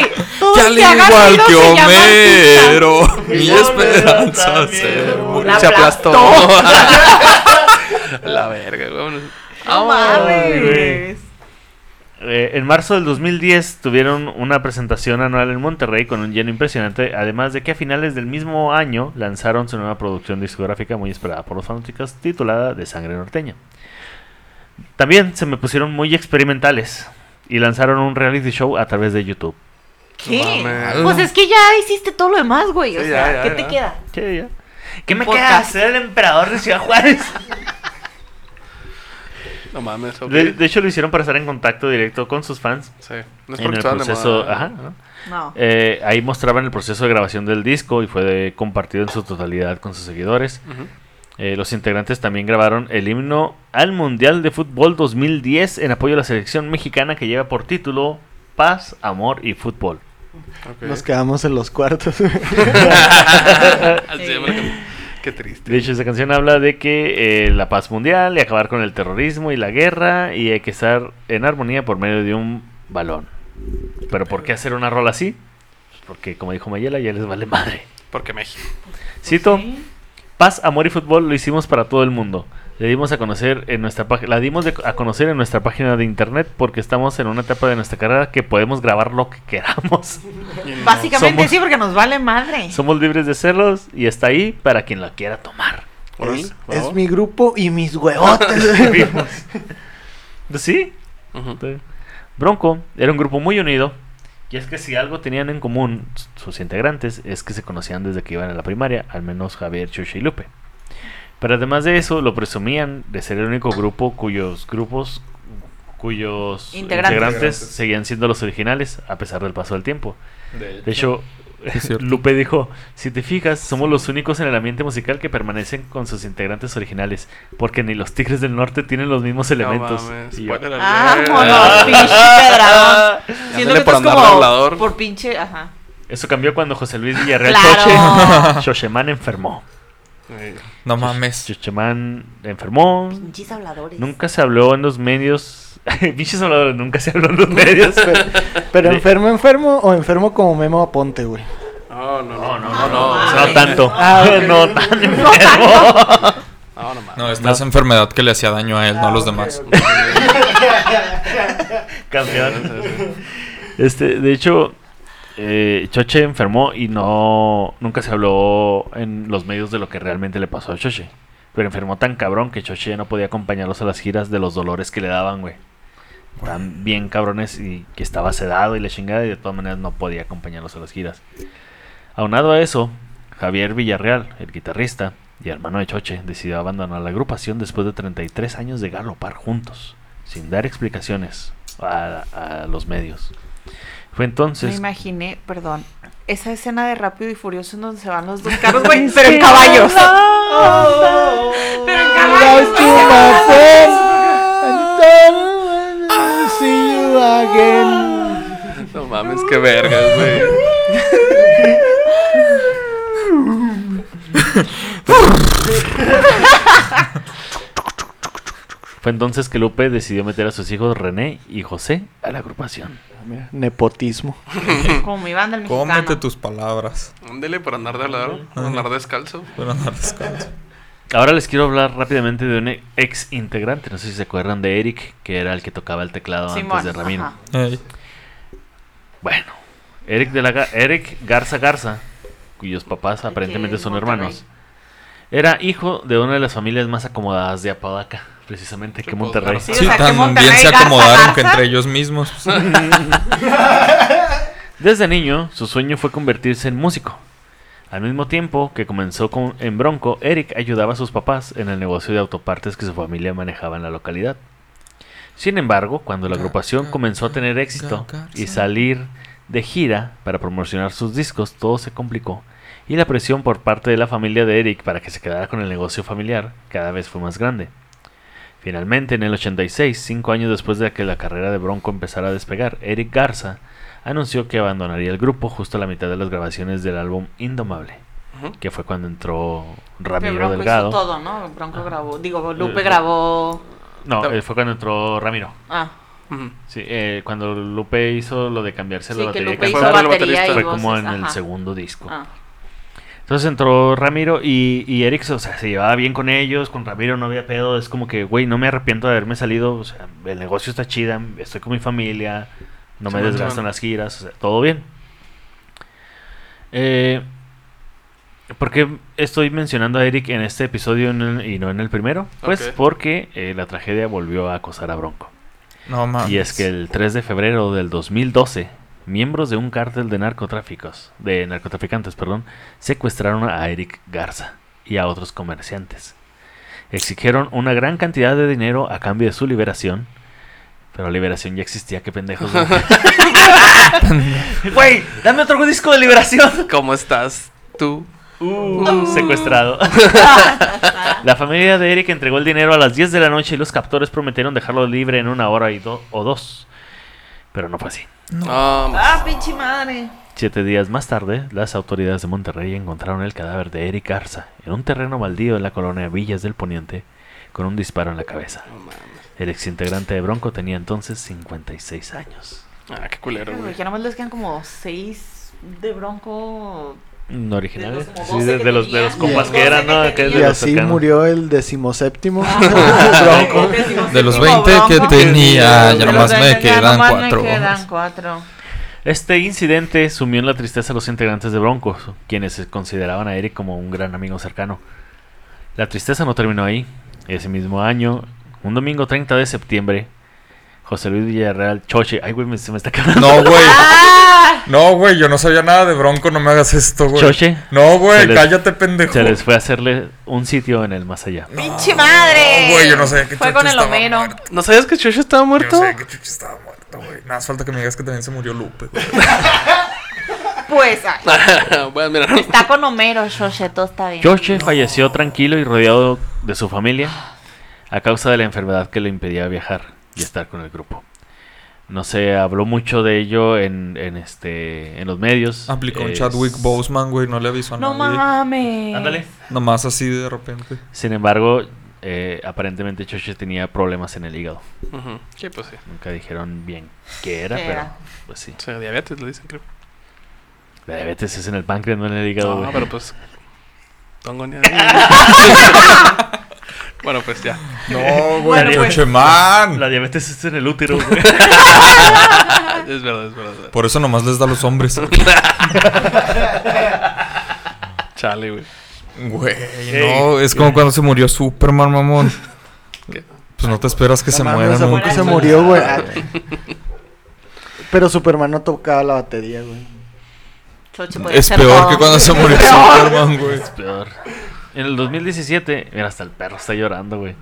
Güey, todo Que el al que haga igual que Homero, mi esperanza se murió. La Se aplastó. <laughs> la verga, güey. vámonos. Ay. Eh, en marzo del 2010 tuvieron una presentación anual en Monterrey con un lleno impresionante, además de que a finales del mismo año lanzaron su nueva producción discográfica muy esperada por los fanáticos titulada De Sangre Norteña. También se me pusieron muy experimentales y lanzaron un reality show a través de YouTube. ¿Qué? mames. Pues es que ya hiciste todo lo demás, güey. O Sí, sea, ya, ya, ¿qué ya. te queda? ¿Qué, ya? ¿Qué me Podcast. queda? Ser el emperador de Ciudad Juárez. <laughs> No mames. De, de hecho, lo hicieron para estar en contacto directo con sus fans. Sí. No es en porque el de proceso. Ajá, ¿no? No. Eh, ahí mostraban el proceso de grabación del disco y fue de- compartido en su totalidad con sus seguidores. Eh, los integrantes también grabaron el himno al Mundial de Fútbol 2010 en apoyo a la selección mexicana que lleva por título Paz, Amor y Fútbol. Nos quedamos en los cuartos. <laughs> <laughs> Qué triste. De hecho, esa canción habla de que eh, la paz mundial y acabar con el terrorismo y la guerra y hay que estar en armonía por medio de un balón. Pero ¿por qué hacer una rola así? Pues porque, como dijo Mayela, ya les vale madre. Porque México. Cito, Sí. paz, amor y fútbol lo hicimos para todo el mundo. Le dimos a conocer en nuestra página, la dimos de- a conocer en nuestra página de internet porque estamos en una etapa de nuestra carrera que podemos grabar lo que queramos. <laughs> <laughs> Básicamente Somos- sí, porque nos vale madre. Somos libres de hacerlos y está ahí para quien la quiera tomar. Es, mi grupo y mis huevotes. <laughs> Sí. Bronco era un grupo muy unido. Y es que si algo tenían en común sus integrantes es que se conocían desde que iban a la primaria, al menos Javier, Chucha y Lupe. Pero además de eso, lo presumían de ser el único grupo cuyos grupos, cuyos Integrantes. integrantes, seguían siendo los originales a pesar del paso del tiempo. De hecho. <laughs> Lupe dijo, si te fijas, somos los únicos en el ambiente musical que permanecen con sus integrantes originales, porque ni los Tigres del Norte tienen los mismos elementos. No mames, Y yo, spoiler alert. Vámonos, pinche. Siento que por como por pinche, ajá. Eso cambió cuando José Luis Villarreal Claro. Chocheman <laughs> enfermó. No mames. Chocheman enfermó. Pinches habladores. Nunca se habló en los medios. <laughs> Pinches habladores, nunca se habló en los medios. <laughs> pero, enfermo, enfermo o enfermo como Memo Aponte, güey. No, no, no, no, no, no, tanto. No tan <laughs> enfermo. no, no, mames. No, esta es enfermedad que le hacía daño a él, no a los Ah, demás. Campeón. Este, de hecho, eh, Choche enfermó y no nunca se habló en los medios de lo que realmente le pasó a Choche. Pero enfermó tan cabrón que Choche ya no podía acompañarlos a las giras de los dolores que le daban, güey. Estaban bien cabrones y que estaba sedado y la chingada y de todas maneras no podía acompañarlos a las giras. Aunado a eso, Javier Villarreal, el guitarrista y hermano de Choche, decidió abandonar la agrupación después de 33 años de galopar juntos, sin dar explicaciones a, a los medios. Fue Me entonces... imaginé, perdón, esa escena de Rápido y Furioso en donde se van los dos <laughs> carros, güey, pero en caballos. pero en caballos. Again. No mames, qué vergas, güey. <laughs> Fue entonces que Lupe decidió meter a sus hijos René y José a la agrupación. Mira, nepotismo. <laughs> Como mi banda el mexicano. Cómete tus palabras. Ándele por andar de hablador, por andar descalzo. Descanso. Ahora les quiero hablar rápidamente de un ex integrante, no sé si se acuerdan de Eric, que era el que tocaba el teclado Simón, antes de Ramiro. Bueno, Eric, de la Ga- Eric Garza Garza, cuyos papás aparentemente son hermanos, era hijo de una de las familias más acomodadas de Apodaca, precisamente que Sí, pues, Monterrey. Sí, Sí, o sea, que tan Monterrey, bien se Garza, acomodaron que entre ellos mismos. <laughs> Desde niño, su sueño fue convertirse en músico. Al mismo tiempo que comenzó con, en Bronco, Eric ayudaba a sus papás en el negocio de autopartes que su familia manejaba en la localidad. Sin embargo, cuando la agrupación comenzó a tener éxito y salir de gira para promocionar sus discos, todo se complicó y la presión por parte de la familia de Eric para que se quedara con el negocio familiar cada vez fue más grande. Finalmente, en el 86, cinco años después de que la carrera de Bronco empezara a despegar, Eric Garza anunció que abandonaría el grupo justo a la mitad de las grabaciones del álbum Indomable, que fue cuando entró Ramiro Bronco hizo Delgado. todo, ¿no? Bronco grabó, digo, Lupe Eh, grabó. No, eh, fue cuando entró Ramiro. Ah. Sí, eh, cuando Lupe hizo lo de cambiarse sí, la batería Lupe hizo batería y fue voces. como en el segundo disco. Ah. Entonces entró Ramiro y, y Eric, o sea, se llevaba bien con ellos, con Ramiro no había pedo, es como que, güey, no me arrepiento de haberme salido, o sea, el negocio está chida, estoy con mi familia, no me en las giras, o sea, todo bien. Eh, ¿Por qué estoy mencionando a Eric en este episodio en el- y no en el primero? Pues porque eh, la tragedia volvió a acosar a Bronco. No mames. Y es que el 3 de febrero del 2012, miembros de un cártel de narcotráficos, de narcotraficantes, perdón, secuestraron a Eric Garza y a otros comerciantes. Exigieron una gran cantidad de dinero a cambio de su liberación. Pero la liberación ya existía, qué pendejos. <laughs> güey. Dame otro disco de liberación. ¿Cómo estás tú? Uh, secuestrado. <laughs> la familia de Eric entregó el dinero a las 10 de la noche y los captores prometieron dejarlo libre en una hora y do- o dos. Pero no fue así. No, Ah, pinche madre. Siete días más tarde, las autoridades de Monterrey encontraron el cadáver de Eric Garza en un terreno baldío en la colonia Villas del Poniente con un disparo en la cabeza. no mames. El exintegrante de Bronco tenía entonces 56 años. Ah, qué culero, Güey. Ya nomás les quedan como seis de bronco. ¿No originales? De los Sí, de, 12 de los, de los compas que eran, ¿no? 12 que Y así cercanos. murió el decimoséptimo. Ah, <laughs> Bronco. De los 20 que tenía, ya nomás me quedan cuatro. Este incidente sumió en la tristeza a los integrantes de Broncos, quienes se consideraban a Eric como un gran amigo cercano. La tristeza no terminó ahí. Ese mismo año, un domingo 30 de septiembre, José Luis Villarreal Choche, ay güey, me- se me está quedando. No, güey. ¡Ah! No, güey, yo no sabía nada de Bronco, no me hagas esto, güey. Choche. No, güey, cállate, pendejo. Se les fue a hacerle un sitio en el más allá. ¡Pinche madre! No, güey, yo no sabía que Fue Choche con el estaba Homero. muerto. ¿No sabías que Chucho estaba Yo muerto? sé que Chucho estaba muerto, güey. Nada más falta que me digas que también se murió Lupe, güey. <laughs> Pues, ay, <laughs> bueno, mira, está con Homero, Shoshe, todo está bien. Choche falleció tranquilo y rodeado de su familia a causa de la enfermedad que le impedía viajar y estar con el grupo. No se habló mucho de ello en, en este en los medios. Aplicó un Es- Chadwick Boseman, güey, no le avisó a No nadie. mames. Ándale. Nomás así de repente. Sin embargo, eh, aparentemente Choche tenía problemas en el hígado. Ujú. Sí, pues sí. Nunca dijeron bien qué era, ¿Qué pero era? pues sí. O sea, diabetes lo dicen, creo. La diabetes es en el páncreas, no en el hígado. No, pero pues. <laughs> Tongo ni <laughs> Bueno, pues ya. No, güey, Bueno, pues. Man. La diabetes es en el útero, güey. <laughs> Es verdad, es verdad. es verdad. Por eso nomás les da a los hombres. <laughs> Chale, güey. Güey, Ey, no, es como cuando se murió Superman, mamón. ¿Qué? Pues no te esperas que se No muera mames, ¿a nunca. poco se murió, güey. Pero Superman no tocaba la batería, güey. Es peor todo. que cuando se murió. <laughs> Superman, güey. Peor. En el 2017, mira, hasta el perro está llorando, güey.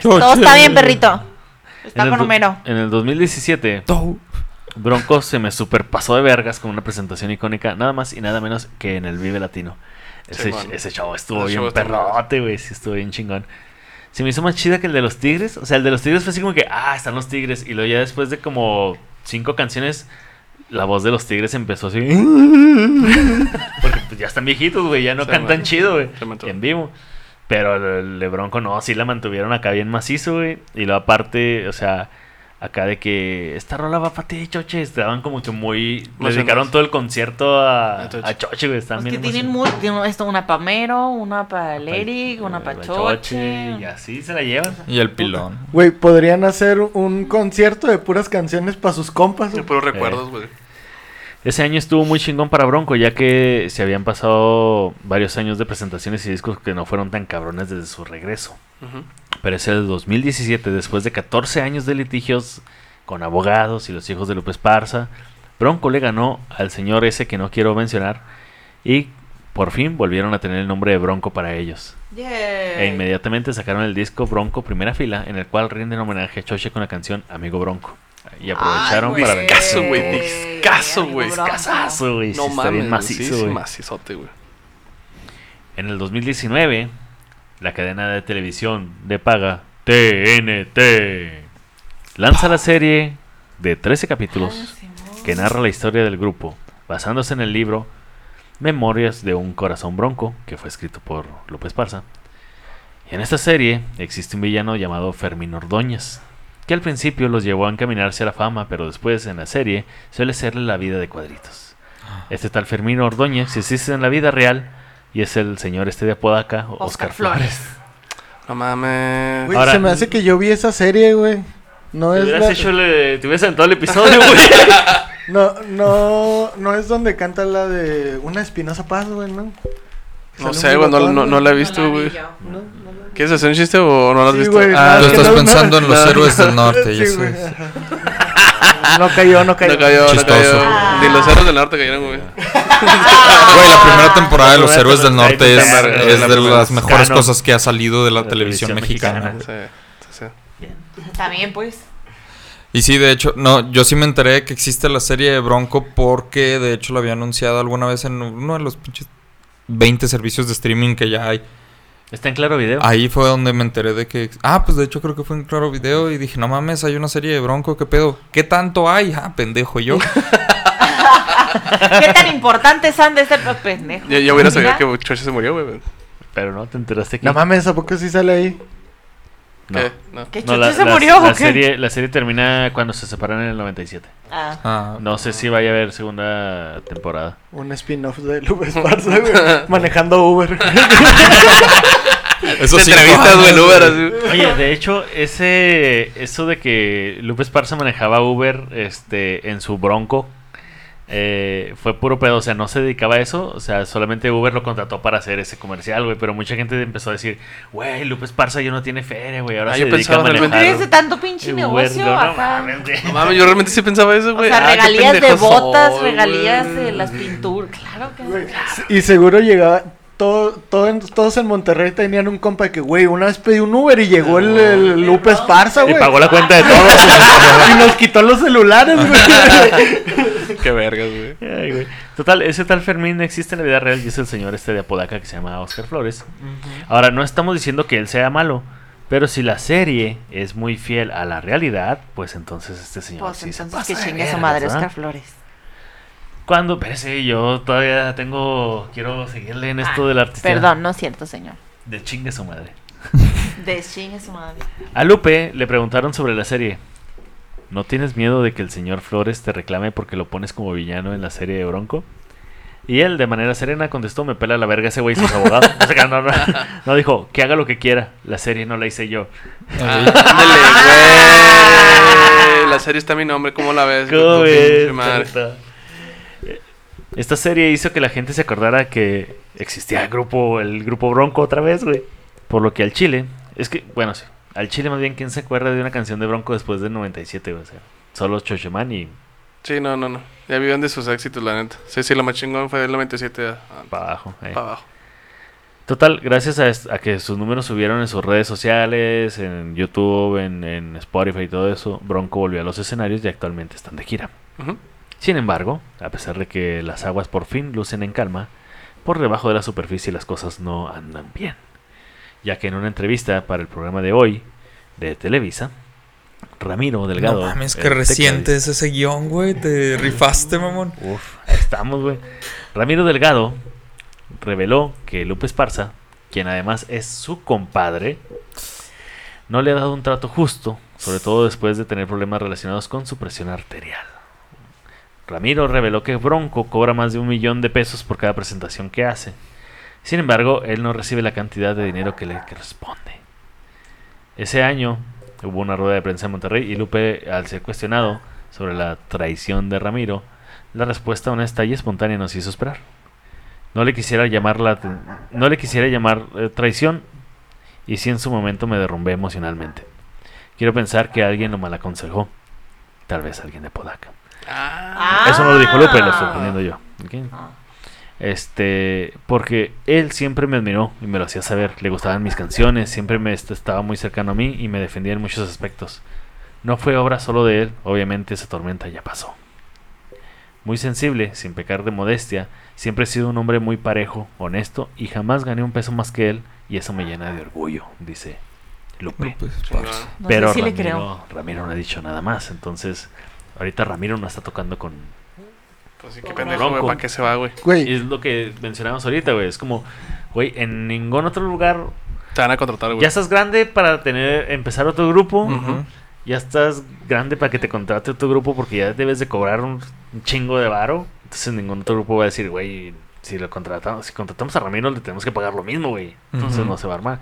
Todo está bien, perrito. Está En con Homero. En el 2017, Bronco se me superpasó de vergas con una presentación icónica, nada más y nada menos que en el Vive Latino. Ese, ese show estuvo Ese bien show perrote, güey, sí estuvo bien chingón. Se me hizo más chida que el de los Tigres. O sea, el de los Tigres fue así como que, ah, están los Tigres. Y luego ya después de como cinco canciones, la voz de los Tigres empezó así. <laughs> Porque pues, ya están viejitos, güey, ya no Se cantan man- chido, güey, en vivo. Pero el Bronco no, sí la mantuvieron acá bien macizo, güey. Y luego aparte, o sea, acá de que esta rola va para ti, Choche. Estaban como que muy... Le dedicaron todo el concierto a, A Choche. güey. Están Es bien que tienen muy, esto, una para Mero, una para el Pa- Eric, una para pa' Choche. Y así se la llevan. Y el pilón. Güey, podrían hacer un concierto de puras canciones para sus compas. De puros recuerdos, güey. Ese año estuvo muy chingón para Bronco, ya que se habían pasado varios años de presentaciones y discos que no fueron tan cabrones desde su regreso. Pero es el 2017, después de 14 años de litigios con abogados y los hijos de Lupe Esparza, Bronco le ganó al señor ese que no quiero mencionar y por fin volvieron a tener el nombre de Bronco para ellos. E inmediatamente sacaron el disco Bronco Primera Fila, en el cual rinden homenaje a Choche con la canción Amigo Bronco. Y aprovecharon Ay, para vender Discazo, güey. Discazo, Amigo güey. Bronco. Casazo, güey. No sí, está mames. bien macizo, sí, sí, güey. macizote, güey. En el 2019, la cadena de televisión de paga TNT lanza la serie de 13 capítulos que narra la historia del grupo, basándose en el libro Memorias de un corazón bronco, que fue escrito por López Parza. Y en esta serie existe un villano llamado Fermín Ordóñez, que al principio los llevó a encaminarse a la fama, pero después en la serie suele serle la vida de cuadritos. Este tal Fermín Ordóñez existe en la vida real y es el señor este de Apodaca, Oscar, Oscar Flores. Flores. No mames. Güey, Ahora- se me hace que yo vi esa serie, güey. No Te es hubieras la- hecho el- te hubieras sentado el episodio, güey. <laughs> No, no, no es donde canta la de una espinosa paz, güey, ¿no? No sé, güey, no, no, no la he visto, güey. yo. No, no, no. ¿Quieres hacer un chiste o no lo has Sí, visto? güey, ah, Tú estás no- pensando en los no. héroes del <laughs> norte, ya Sí, güey, sé. ajá. No cayó, no cayó. no cayó, no Chistoso. cayó. Ni los héroes del norte cayeron, güey. <laughs> Güey, la primera temporada de Los Héroes del Norte es, de las mejores cosas que ha salido de la La televisión televisión mexicana. sí, sí. También, pues. Y sí, de hecho, no, yo sí me enteré que existe la serie de Bronco porque de hecho la había anunciado alguna vez en uno de los pinches 20 servicios de streaming que ya hay. Está en claro video. Ahí fue donde me enteré de que... Ah, pues de hecho creo que fue en Claro Video y dije, no mames, hay una serie de Bronco, ¿qué pedo? ¿Qué tanto hay? Ah, pendejo, yo. <laughs> ¿Qué tan importantes han de ser los pendejos? Yo, yo hubiera sabido que Choche se murió, güey. Pero no, te enteraste que. No mames, ¿a poco sí sale ahí? No. ¿Qué? No. ¿Que No, Chucho la, se la- murió la o qué? serie, la serie termina cuando se separan en el 97. Ah. Ah, No sé si vaya a haber segunda temporada. Un spin-off de Lupe Esparza, güey. <laughs> manejando Uber. Eso sí, entrevistas, güey, Uber, así. Oye, de hecho, ese eso de que Lupe Esparza manejaba Uber este, en su Bronco eh, fue puro pedo. O sea, no se dedicaba a eso. O sea, solamente Uber lo contrató para hacer ese comercial, güey. Pero mucha gente empezó a decir, güey, Lupe Esparza ya no tiene feria, güey. Ahora Ah, se yo dedica a pensaba manejar. realmente- ¿Tienes tanto pinche Uber". negocio No, no mames. No mames, yo realmente sí pensaba eso, O güey. sea, Ah, regalías de botas, soy, regalías de las pinturas. Claro que y seguro llegaba. Todo, todo en- todos en Monterrey tenían un compa de que, güey, una vez pedí un Uber y llegó el, el Lupe Esparza, Y güey. pagó la cuenta de todos. <laughs> Y nos quitó los celulares, güey. <laughs> Qué vergas, güey. Ay, güey. Total, ese tal Fermín existe en la vida real y es el señor este de Apodaca que se llama Oscar Flores. Ahora, no estamos diciendo que él sea malo, pero si la serie es muy fiel a la realidad, pues entonces este señor Pues sí se entonces pasa que chingue su madre ¿verdad? Oscar Flores. Cuando, espérese, yo todavía tengo, quiero seguirle en esto Ah, del artista. Perdón, no es cierto, señor. De chingue su madre. <laughs> De chingue su madre. A Lupe le preguntaron sobre la serie. ¿No tienes miedo de que el señor Flores te reclame porque lo pones como villano en la serie de Bronco? Y él, de manera serena, contestó, me pela la verga ese güey y sus abogados. <laughs> O sea, no, no, no, dijo, que haga lo que quiera. La serie no la hice yo. <laughs> Ándale, güey. La serie está a mi nombre, ¿cómo la ves? ¿Cómo ves, madre. Esta serie hizo que la gente se acordara que existía el grupo, el grupo Bronco otra vez, güey. Por lo que al Chile, es que, bueno, sí, al Chile más bien, ¿quién se acuerda de una canción de Bronco después del 97, güey? O sea, solo Chocheman y Sí, no, no, no. Ya vivían de sus éxitos, la neta. Sí, sí, lo más chingón fue del 97 a- para abajo. eh. para abajo. Total, gracias a, que sus números subieron en sus redes sociales, en YouTube, en, en Spotify y todo eso, Bronco volvió a los escenarios y actualmente están de gira. Ujú. Sin embargo, a pesar de que las aguas por fin lucen en calma, por debajo de la superficie las cosas no andan bien. Ya que en una entrevista para el programa de hoy de Televisa, Ramiro Delgado. No mames, que reciente es ese guion, güey. Te <laughs> rifaste, mamón. Uf, estamos, güey. Ramiro Delgado reveló que Lupe Esparza, quien además es su compadre, no le ha dado un trato justo, sobre todo después de tener problemas relacionados con su presión arterial. Ramiro reveló que Bronco cobra más de un millón de pesos por cada presentación que hace. Sin embargo, él no recibe la cantidad de dinero que le corresponde. Ese año hubo una rueda de prensa en Monterrey y Lupe, al ser cuestionado sobre la traición de Ramiro, la respuesta honesta y espontánea nos hizo esperar. No le quisiera llamar la no le quisiera llamar eh, traición y sí en su momento me derrumbé emocionalmente. Quiero pensar que alguien lo mal aconsejó. Tal vez alguien de Podaca. Ah, Eso no lo dijo Lupe, lo estoy poniendo yo. Ah. Este, porque él siempre me admiró y me lo hacía saber. Le gustaban mis canciones, siempre me est- estaba muy cercano a mí y me defendía en muchos aspectos. No fue obra solo de él, obviamente esa tormenta ya pasó. Muy sensible, sin pecar de modestia, siempre he sido un hombre muy parejo, honesto y jamás gané un peso más que él y eso me llena de orgullo, dice Lupe. No Pero sé si le Ramiro, creo. Ramiro no ha dicho nada más, entonces ahorita Ramiro no está tocando con, Pues sí, qué pendejo, güey. ¿Para qué se va, güey? Y Güey, es lo que mencionamos ahorita, güey. Es como, güey, en ningún otro lugar. Te van a contratar, güey. Ya estás grande para tener empezar otro grupo. Ya estás grande para que te contrate otro grupo porque ya debes de cobrar un, un chingo de varo. Entonces ningún otro grupo va a decir, güey, si lo contratamos, si contratamos a Ramiro le tenemos que pagar lo mismo, güey. Entonces no se va a armar.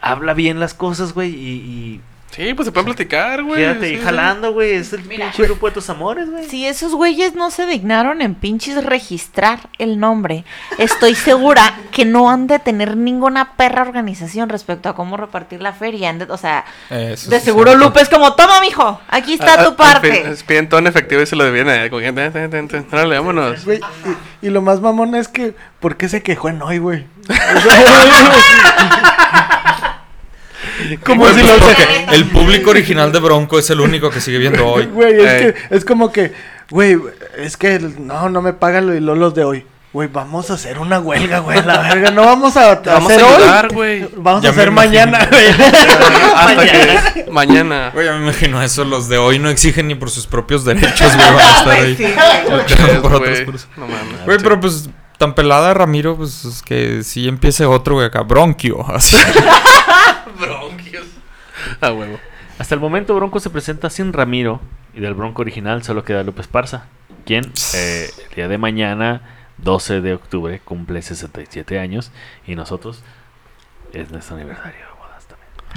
Habla bien las cosas, güey, y, Sí, pues se pueden platicar, güey. quédate ahí sí, sí. jalando, güey. Es el Mira. pinche grupo de tus amores, güey. Si esos güeyes no se dignaron en pinches registrar el nombre, estoy segura que no han de tener ninguna perra organización respecto a cómo repartir la feria. O sea, Eso de sí, seguro cierto. Lupe es como, toma, mijo, aquí está Ah, tu ah, parte. pi- Piden todo en efectivo y se lo deviene. eh, Como que, ten, ten, ten, ten, órale, vámonos. Y lo más mamón es que, ¿por qué se quejó en hoy, güey? <laughs> <laughs> Como si pues lo porque el público original de Bronco es el único que sigue viendo hoy. Güey, es, Ey. que, es como que, güey, es que no, no me pagan lo- lo- los de hoy. Güey, vamos a hacer una huelga, güey, la verga. No vamos a, Te vamos a hacer ayudar, hoy. Vamos Ya a hacer mañana, güey. <laughs> Hasta que mañana. Güey, ya me imagino eso. Los de hoy no exigen ni por sus propios derechos, güey. Van a estar ahí. sí, por. No mames. Güey, pero pues tan pelada Ramiro, pues es que si empiece otro, güey, acá, bronquio. Así. <laughs> <laughs> <laughs> Bronquios. Hasta el momento Bronco se presenta sin Ramiro y del Bronco original solo queda Lupe Esparza, quien eh, el día de mañana, 12 de octubre, cumple 67 años y nosotros es nuestro aniversario.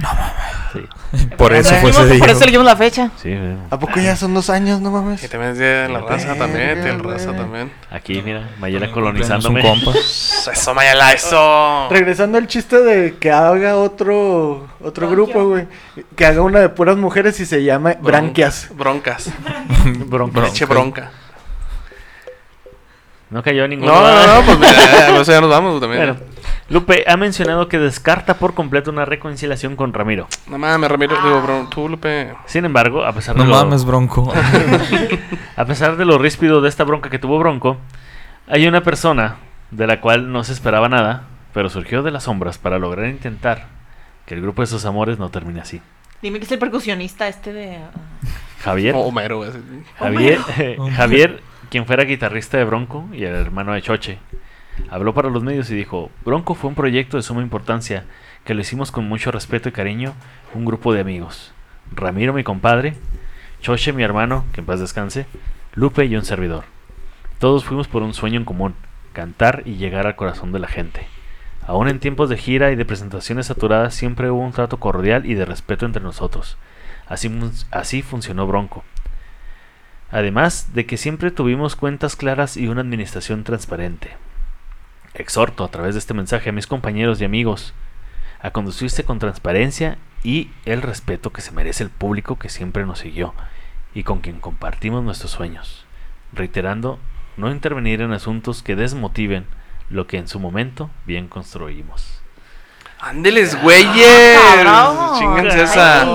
No mames. <laughs> Por eso fue ese Por día. eso elegimos la fecha. Sí. ¿A poco ya son dos años, no Y mames? también es día de la raza también. Güey. raza también. Aquí, mira, Mayela Un colonizándome. compa. <laughs> Eso, Mayala, eso. Regresando al chiste de que haga otro otro grupo, güey. Que haga una de puras mujeres y se llame Branquias. Broncas. <laughs> Bronco. Leche bronca. No cayó ninguno. No, no, no, pues ya, ya, ya nos vamos también. Lupe ha mencionado que descarta por completo una reconciliación con Ramiro. No mames, Ramiro, digo, bro, tú, Lupe. Sin embargo, a pesar No de lo, mames, Bronco. <laughs> a pesar de lo ríspido de esta bronca que tuvo Bronco, hay una persona de la cual no se esperaba nada, pero surgió de las sombras para lograr intentar que el grupo de sus amores no termine así. Dime que es el percusionista este de... ah, Javier, Homero. Javier, <laughs> Javier, quien fuera guitarrista de Bronco y el hermano de Choche, habló para los medios y dijo, Bronco fue un proyecto de suma importancia que lo hicimos con mucho respeto y cariño, un grupo de amigos. Ramiro, mi compadre, Choche, mi hermano, que en paz descanse, Lupe y un servidor. Todos fuimos por un sueño en común, cantar y llegar al corazón de la gente. Aún en tiempos de gira y de presentaciones saturadas siempre hubo un trato cordial y de respeto entre nosotros. Así, así funcionó Bronco. Además de que siempre tuvimos cuentas claras y una administración transparente. Exhorto a través de este mensaje a mis compañeros y amigos a conducirse con transparencia y el respeto que se merece el público que siempre nos siguió y con quien compartimos nuestros sueños, reiterando no intervenir en asuntos que desmotiven lo que en su momento bien construimos. Ándeles, güeyes. cabrón. Chinganse esa.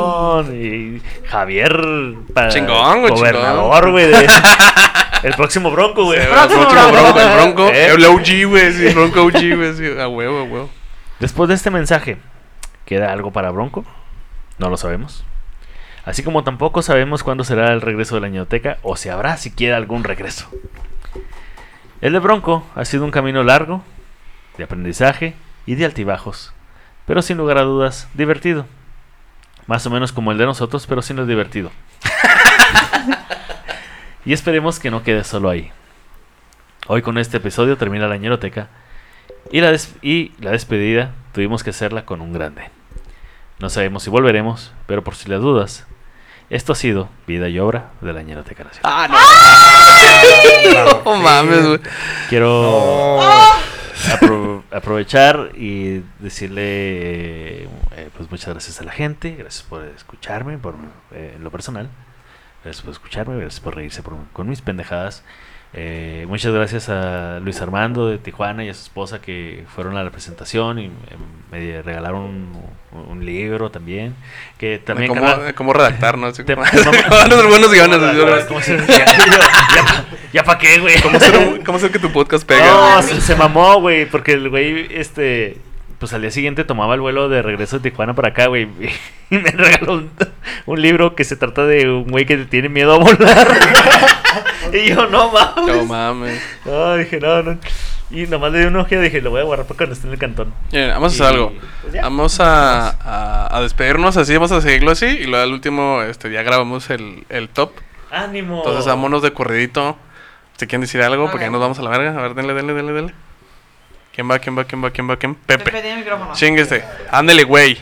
Y Javier para Chingón, güey, gobernador, güey. <laughs> El próximo bronco, güey. Sí, el Próximo próximo bronco. bronco, el bronco. ¿Eh? El OG, güey. Sí, el bronco OG, güey. Sí, a huevo, a huevo. Después de este mensaje, ¿queda algo para Bronco? No lo sabemos. Así como tampoco sabemos cuándo será el regreso de la ñoteca o si habrá siquiera algún regreso. El de Bronco ha sido un camino largo, de aprendizaje y de altibajos, pero sin lugar a dudas divertido. Más o menos como el de nosotros, pero sin lo divertido. <laughs> y esperemos que no quede solo ahí. Hoy con este episodio termina la ñeroteca y la, des- y la despedida tuvimos que hacerla con un grande. No sabemos si volveremos, pero por si las dudas, esto ha sido Vida y Obra de la Ñeroteca Nacional. Ah, no. No mames, güey. Quiero apro- aprovechar y decirle eh, pues muchas gracias a la gente, gracias por escucharme, por eh, en lo personal, gracias por escucharme, gracias por reírse por- con mis pendejadas. Eh, muchas gracias a Luis Armando de Tijuana y a su esposa que fueron a la presentación y eh, me regalaron un, un libro también. Que también ¿Cómo, cómo redactar, no? Te- <laughs> <laughs> Los buenos guiones. ¿Cómo ya, ya, ya pa' qué, güey. ¿Cómo hacer, <laughs> cómo que tu podcast pegue? No, se, se mamó, güey, porque el güey, este, pues al día siguiente tomaba el vuelo de regreso de Tijuana para acá, güey, y <laughs> me regaló un, un libro que se trata de un güey que tiene miedo a volar. <laughs> y yo, no mames. No mames. No, dije, no, no. Y nomás le di un ojo y dije, lo voy a guardar para cuando esté en el cantón. Miren, vamos a hacer algo. pues, ya. Vamos a, a, a despedirnos así, vamos a seguirlo así. Y luego al último, este, ya grabamos el, el top. Ánimo. Entonces vámonos de corridito. ¿Se quieren decir algo? Porque ya nos vamos a la verga. A ver, denle, denle, denle, denle. ¿Quién va, quién va, quién va, quién va, quién? Pepe. tiene micrófono. Chinguese. Ándele, güey.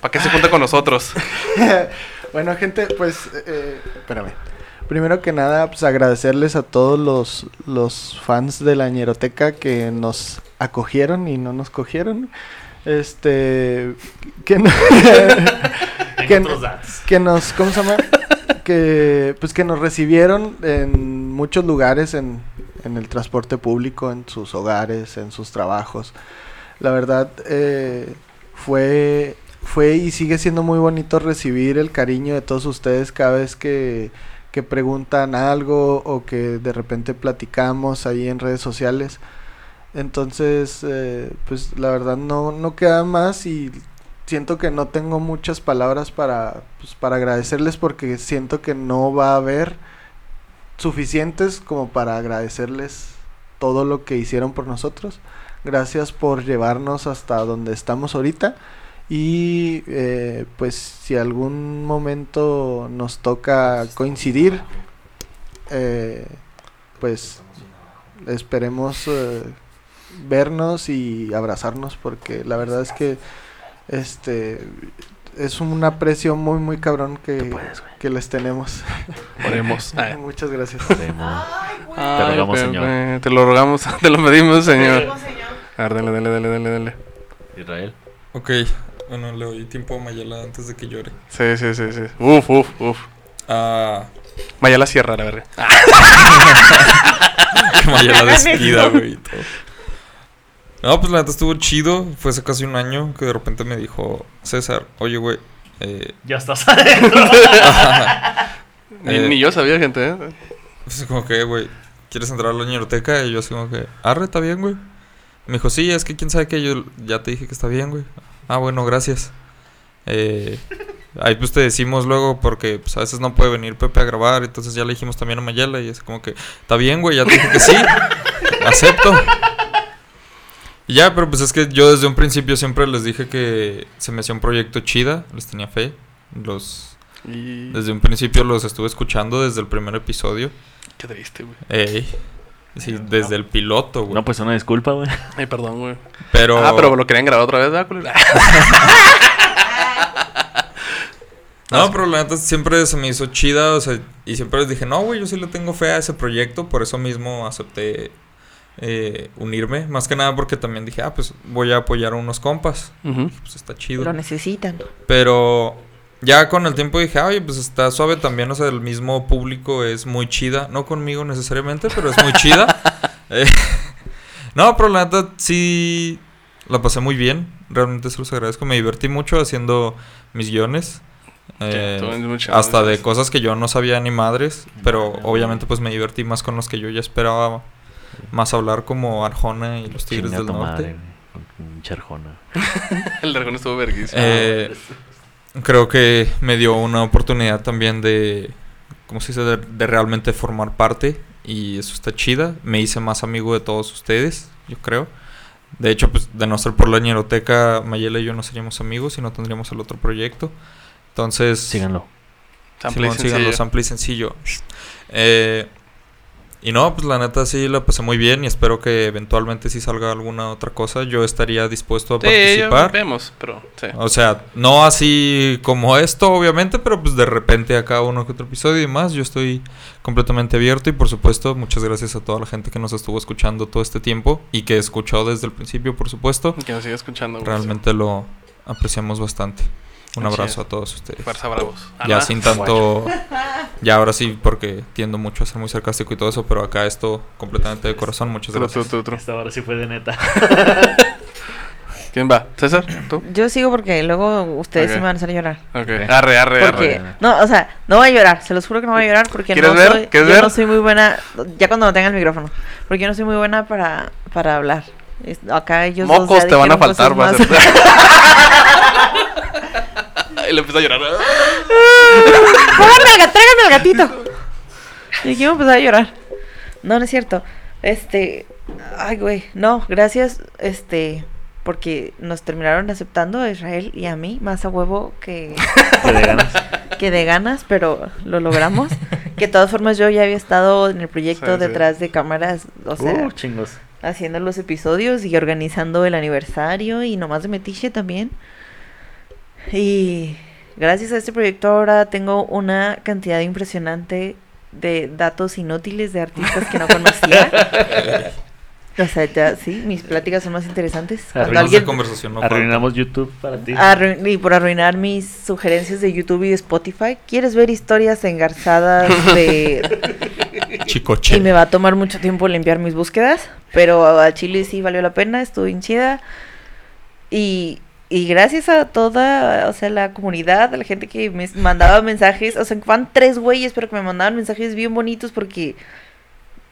¿Para qué se junta con nosotros? <laughs> Bueno, gente, pues, eh, espérame. Primero que nada, pues agradecerles a todos los, los fans de la ñeroteca que nos acogieron y no nos cogieron. Este. Que, no- <laughs> que, que nos. ¿Cómo se llama? Que, pues que nos recibieron en muchos lugares, en, en el transporte público, en sus hogares, en sus trabajos. La verdad, eh, fue, fue y sigue siendo muy bonito recibir el cariño de todos ustedes cada vez que, que preguntan algo o que de repente platicamos ahí en redes sociales. Entonces, eh, pues la verdad no, no queda más y siento que no tengo muchas palabras para, pues, para agradecerles porque siento que no va a haber suficientes como para agradecerles todo lo que hicieron por nosotros. Gracias por llevarnos hasta donde estamos ahorita. Y eh, pues si algún momento nos toca coincidir, eh, pues esperemos eh, vernos y abrazarnos porque la verdad es que este es un aprecio muy muy cabrón que, que les tenemos. <laughs> Oremos. Ay. <laughs> Muchas gracias. Oremos. Ay, rogamos, Pepe, Señor. Te lo rogamos, <laughs> te lo pedimos, señor. A ver, dale, dale, dale, dale, dale. Israel. Ok, bueno, le doy tiempo a Mayela antes de que llore. Sí, sí, sí, sí. Uf, uf, uf. Ah, Vaya la sierra, la verga. que Mayela despida, güey. todo. No, pues la neta estuvo chido. Fue hace casi un año que de repente me dijo César, oye, güey. Eh, Ya estás <laughs> adentro. Ni, eh, ni yo sabía, gente, ¿eh? Pues como que, güey, ¿quieres entrar a la ñeroteca? Y yo así como que, arre, está bien, güey. Me dijo, sí, es que quién sabe que yo ya te dije que está bien, güey. Ah, bueno, gracias. Eh, ahí pues te decimos luego porque pues, a veces no puede venir Pepe a grabar, entonces ya le dijimos también a Mayela y es como que, está bien, güey, ya te dije que sí, <laughs> acepto. Ya, pero pues es que yo desde un principio siempre les dije que se me hacía un proyecto chida, les tenía fe. Los, Y... desde un principio los estuve escuchando desde el primer episodio. Qué triste, güey. Ey. Sí, desde el piloto, güey. No, pues una disculpa, güey. Ay, perdón, güey. pero... Ah, pero lo querían grabar otra vez, ¿verdad? <laughs> No, pero la neta siempre se me hizo chida, o sea, y siempre les dije, no, güey, yo sí le tengo fe a ese proyecto, por eso mismo acepté eh, unirme. Más que nada porque también dije, ah, pues voy a apoyar a unos compas, pues está chido. Lo necesitan. Pero ya con el tiempo dije, oye, pues está suave también, o sea, el mismo público es muy chida. No conmigo necesariamente, pero es muy chida. <laughs> Eh, <laughs> no, pero la neta sí la pasé muy bien. Realmente se los agradezco. Me divertí mucho haciendo mis guiones. Eh, hasta de cosas que yo no sabía ni madres. Pero obviamente pues me divertí más con los que yo ya esperaba más hablar como Arjona y los Tigres Chinga del Norte. Con Charjona. <laughs> El dragón estuvo verguísimo. Eh, creo que me dio una oportunidad también de, ¿cómo se dice? De, de realmente formar parte y eso está chida. Me hice más amigo de todos ustedes, yo creo. De hecho, pues de no ser por la ñeroteca, Mayela y yo no seríamos amigos y no tendríamos el otro proyecto. Entonces, Síganlo. Sample y Simón, síganlo, sencillo. sample y sencillo. Eh, y no, pues la neta sí la pasé muy bien y espero que eventualmente si salga alguna otra cosa, yo estaría dispuesto a Sí, ya participar. vemos, pero sí. O sea, no así como esto, obviamente, pero pues de repente acá uno que otro episodio y demás. Yo estoy completamente abierto y por supuesto, muchas gracias a toda la gente que nos estuvo escuchando todo este tiempo y que escuchó desde el principio, por supuesto. Que nos siga escuchando. Realmente lo apreciamos bastante. Un abrazo a todos ustedes. Fuerza bravos. Ya Ana. sin tanto. Ya ahora sí, porque tiendo mucho a ser muy sarcástico y todo eso, pero acá esto completamente de corazón. Muchas gracias. Esta hora sí fue de neta. <laughs> ¿Quién va? ¿César? ¿Tú? Yo sigo porque luego ustedes Ok. sí me van a hacer llorar. Ok. Arre, arre, Porque, arre. no, o sea, no voy a llorar, se los juro que no voy a llorar porque ¿Quieres no ver? soy, ¿Quieres yo ver? no soy muy buena, ya cuando no tenga el micrófono, porque yo no soy muy buena para, para hablar. Acá ellos Mocos te van a faltar, va a ser. <laughs> <laughs> <laughs> y le empieza a llorar. ¡Tráigame al ga- tráigame al gatito! Y aquí me empezó a llorar. No, no es cierto. Este, ay, güey, no, gracias, este, porque nos terminaron aceptando a Israel y a mí más a huevo que Que de ganas. que de ganas, pero lo logramos. Que de todas formas yo ya había estado en el proyecto Sí, sí. detrás de cámaras, o sea, Uh, chingos. haciendo los episodios y organizando el aniversario y nomás de Metiche también. Y gracias a este proyecto ahora tengo una cantidad impresionante de datos inútiles de artistas que no conocía. <laughs> o sea, ya sí, mis pláticas son más interesantes. Cuando alguien conversación no Arruinamos YouTube para ti. arru- y por arruinar mis sugerencias de YouTube y de Spotify, ¿quieres ver historias engarzadas de <laughs> Chicoche. y me va a tomar mucho tiempo limpiar mis búsquedas, pero a Chile sí valió la pena, estuvo bien chida. Y, y gracias a toda, o sea, la comunidad, a la gente que me mandaba mensajes, o sea, van tres güeyes, pero que me mandaban mensajes bien bonitos porque,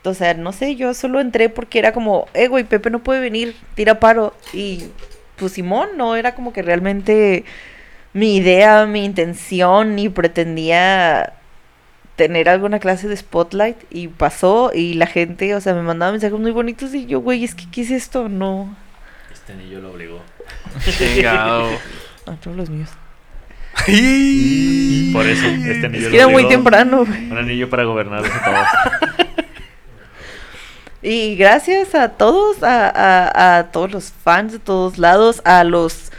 o sea, no sé, yo solo entré porque era como, eh, güey, Pepe no puede venir, tira paro. Y pues Simón, no era como que realmente mi idea, mi intención, ni pretendía tener alguna clase de spotlight y pasó y la gente, o sea, me mandaba mensajes muy bonitos y yo, güey, es que ¿qué es esto? No, Este niño lo obligó. Chingado. a todos los míos. Por eso, este anillo Es que era muy temprano, güey. Un anillo para todos. <laughs> Y gracias a todos, a, a, a todos los fans de todos lados, a los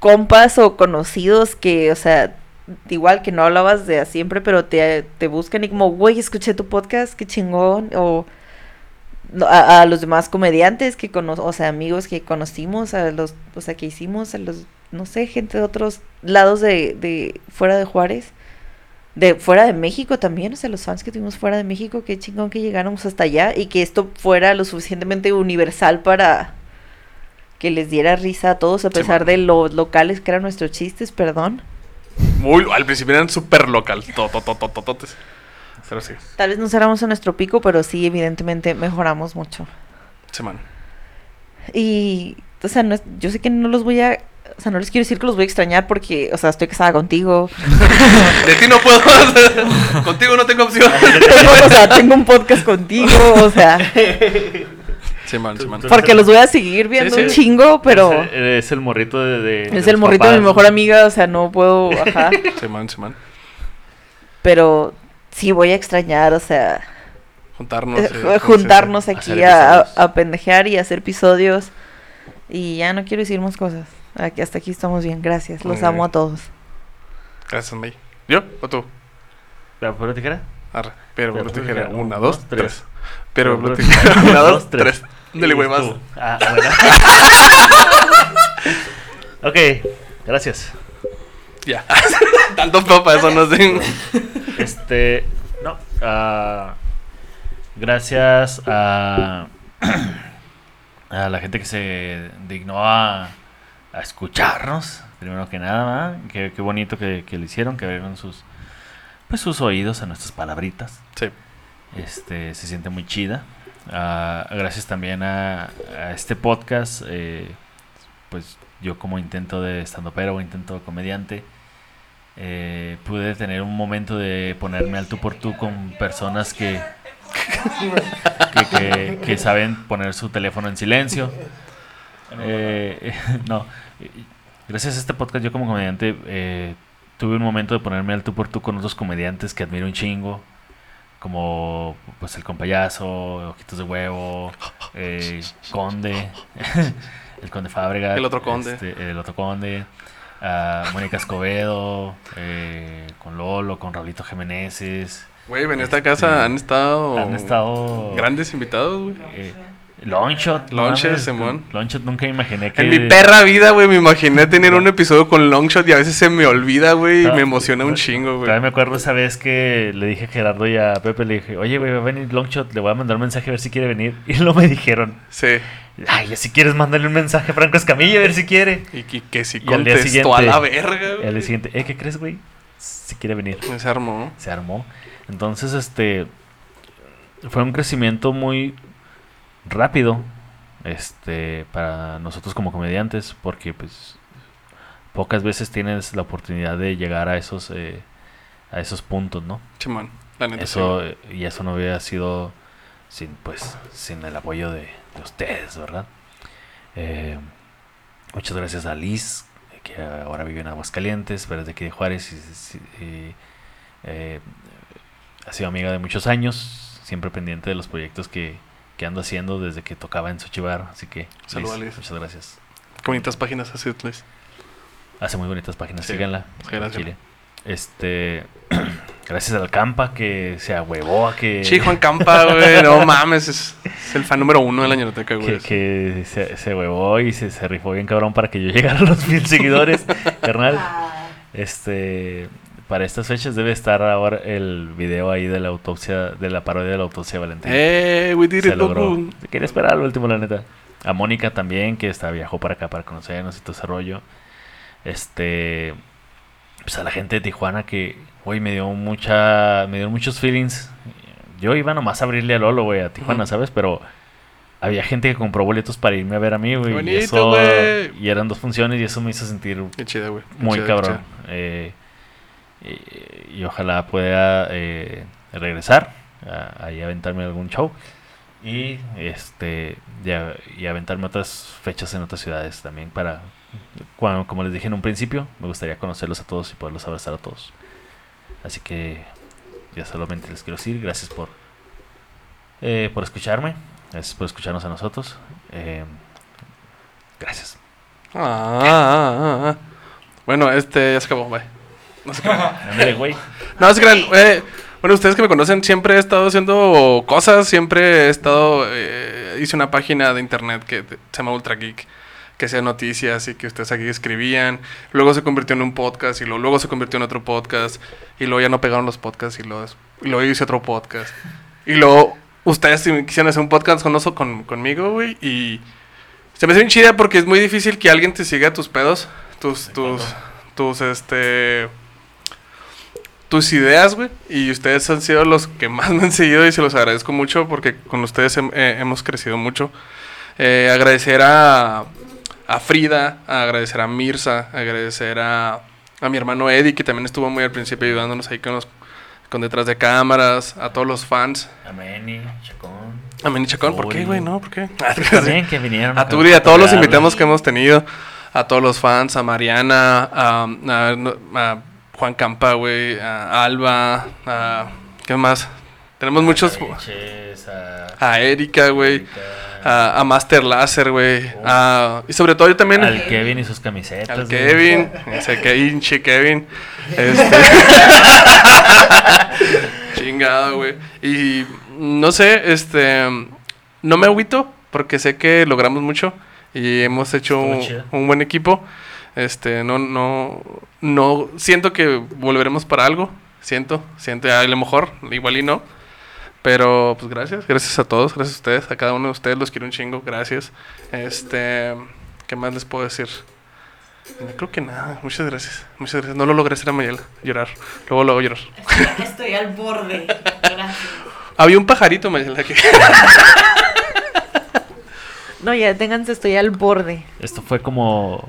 compas o conocidos que, o sea, igual que no hablabas de a siempre, pero te, te buscan y como, güey, escuché tu podcast, qué chingón, o a, a los demás comediantes que cono o sea, amigos que conocimos, a los, o sea, que hicimos, a los, no sé, gente de otros lados de, de fuera de Juárez. De fuera de México también, o sea, los fans que tuvimos fuera de México, qué chingón que llegáramos hasta allá y que esto fuera lo suficientemente universal para que les diera risa a todos, a pesar de los locales que eran nuestros chistes, perdón. Muy, al principio eran súper local. to- Pero sí, Tal vez no cerramos a nuestro pico, pero sí, evidentemente mejoramos mucho. semana. Y, o sea, no es- yo sé que no los voy a, o sea, no les quiero decir que los voy a extrañar porque, o sea, estoy casada contigo. <laughs> De ti no puedo. <laughs> Contigo no tengo opción. <laughs> Tengo, o sea, tengo un podcast contigo, o sea, Semana, semana. porque los voy a seguir viendo sí. un chingo, pero Es, es el morrito de. de- de es el morrito de mi mejor amiga, o sea, no puedo, ajá. Semana, semana. Pero sí voy a extrañar, o sea, Juntarnos. eh, eh, juntarnos sí. aquí Hacer a, a pendejear y hacer episodios. Y ya no quiero decir más cosas. Aquí, hasta aquí estamos bien, gracias. Los Muy amo bien. a todos. Gracias, May. ¿Yo o tú? ¿La pura tijera? Arre. Pero, Pero pero tú tijera. tijera. Una, Un, dos, dos, tres. tres. Pero, Pero pero tú tijera. <laughs> Una, Dos, tres. tres. Dale, güey, más. Ah, bueno. <laughs> ok, gracias. Ya. <laughs> Tanto para eso no sé. Este. No. ah, gracias a. <clears throat> A la gente que se dignó a, a escucharnos. Primero que nada, ¿verdad? Qué, qué bonito que, que lo hicieron, que abrieron sus, pues, sus oídos a nuestras palabritas. Sí. Este, se siente muy chida. Ah, gracias también a, a este podcast. eh, pues yo como intento de estando pero o intento comediante, eh, pude tener un momento de ponerme al tú por tú con personas que, que, que- que saben poner su teléfono en silencio. Eh, <laughs> no, gracias a este podcast yo como comediante eh, tuve un momento de ponerme al tú por tú con otros comediantes que admiro un chingo como pues el compayazo, Ojitos de Huevo, eh, Conde, <laughs> el Conde Fábrega, El otro Conde. este, el otro Conde, ah, Mónica Escobedo, eh, con Lolo, con Raulito Jiménez, Güey, en esta Este, casa han estado. han estado Grandes invitados, güey. eh, Longshot, Longshot, Simón. Longshot nunca imaginé que En mi perra vida, güey, me imaginé tener un episodio con Longshot y a veces se me olvida, güey, y me emociona un chingo, güey. Todavía me acuerdo esa vez que le dije a Gerardo y a Pepe, le dije, oye, güey, va a venir Longshot, le voy a mandar un mensaje a ver si quiere venir. Y no me dijeron, Sí. ay, si quieres mandarle un mensaje a Franco Escamilla a ver si quiere. Y que, que si Y contestó a la verga, Y al güey. día siguiente, eh, ¿qué crees, güey? Si quiere venir. Se armó. Se armó. Entonces, este, fue un crecimiento muy rápido, este, para nosotros como comediantes, porque pues pocas veces tienes la oportunidad de llegar a esos, eh, a esos puntos, ¿no? Chimón. La neta. Eso, y eso no hubiera sido sin, pues, sin el apoyo de, de ustedes, ¿verdad? Eh, muchas gracias a Liz, que ahora vive en Aguascalientes, pero es de aquí de Juárez. Y, eh, ha sido amiga de muchos años, siempre pendiente de los proyectos que, que ando haciendo desde que tocaba en Xochibar. Así que, Saludos, Liz, Liz. muchas gracias. Qué bonitas páginas así, Luis. Hace muy bonitas páginas, Sí, síganla. sí, gracias. Chile. Este, <clears throat> gracias al Campa que se ahuevó a que... Sí, Juan Campa, <laughs> güey. No mames, es, es el fan número uno de la ñeroteca, güey. que, que se, se huevó y se, se rifó bien cabrón para que yo <laughs> llegara a los mil seguidores, <laughs> carnal. Este, para estas fechas debe estar ahora el video ahí de la autopsia, de la parodia de la autopsia de Valentín. Eh, we did se it, logró. loco. Quería esperar al último, la neta. A Mónica también, que está, viajó para acá para conocernos y todo ese rollo. Este, pues a la gente de Tijuana que, güey, me dio mucha, me dio muchos feelings. Yo iba nomás a abrirle a Lolo, güey, a Tijuana. ¿sabes? Pero había gente que compró boletos para irme a ver a mí, güey. Y, eso- y eran dos funciones y eso me hizo sentir muy cabrón. Eh, y, y ojalá pueda eh, regresar ahí a aventarme algún show y este y aventarme otras fechas en otras ciudades también para cuando, como les dije en un principio me gustaría conocerlos a todos y poderlos abrazar a todos así que ya solamente les quiero decir gracias por eh, por escucharme gracias por escucharnos a nosotros eh, gracias Ah, ah, ah, ah. Bueno, este ya se acabó, bye. No se crean. <laughs> Ándale, güey No se crean. eh, bueno, ustedes que me conocen, siempre he estado haciendo cosas, siempre he estado... eh, hice una página de internet que se llama Ultra Geek, que hacía noticias y que ustedes aquí escribían. Luego se convirtió en un podcast y lo- luego se convirtió en otro podcast. Y luego ya no pegaron los podcasts y luego, y luego hice otro podcast. Y luego ustedes quisieron hacer un podcast con, oso- con, conmigo, güey. Y se me hace bien chida porque es muy difícil que alguien te siga tus pedos, tus, tus, tus, este, tus ideas, güey. Y ustedes han sido los que más me han seguido y se los agradezco mucho porque con ustedes hem- eh, hemos crecido mucho. Eh, agradecer a, a Frida, agradecer a Mirza, agradecer a, a mi hermano Eddie que también estuvo muy al principio ayudándonos ahí con los con detrás de cámaras, a todos los fans. Ameni, Chacón. A Meni Chacón, ¿por qué, güey? No, ¿por qué? <laughs> También <laughs> que vinieron. A Turi, a todos los invitados que hemos tenido, a todos los fans, a Mariana, a, a- a Juan Campa, güey, a Alba, a... ¿Qué más? Tenemos muchos... A Erika, güey, a, a Master Láser, güey, y sobre todo yo también... Al Kevin y sus camisetas. Al. Kevin, ese Kevin, che <laughs> Kevin. Este. Chingado, güey. Y no sé, este. No me agüito porque sé que logramos mucho y hemos hecho un buen equipo. Este, no, no, no. Siento que volveremos para algo. Siento, siento, a lo mejor, igual y no. Pero, pues gracias, gracias a todos, gracias a ustedes, a cada uno de ustedes los quiero un chingo, gracias. Este, ¿qué más les puedo decir? No, creo que nada, muchas gracias, muchas gracias. No lo logré hacer a Mayela, llorar, luego luego llorar. Estoy, estoy al borde. Gracias. Había un pajarito, Mayela, que... <laughs> No, ya ténganse, estoy al borde. Esto fue como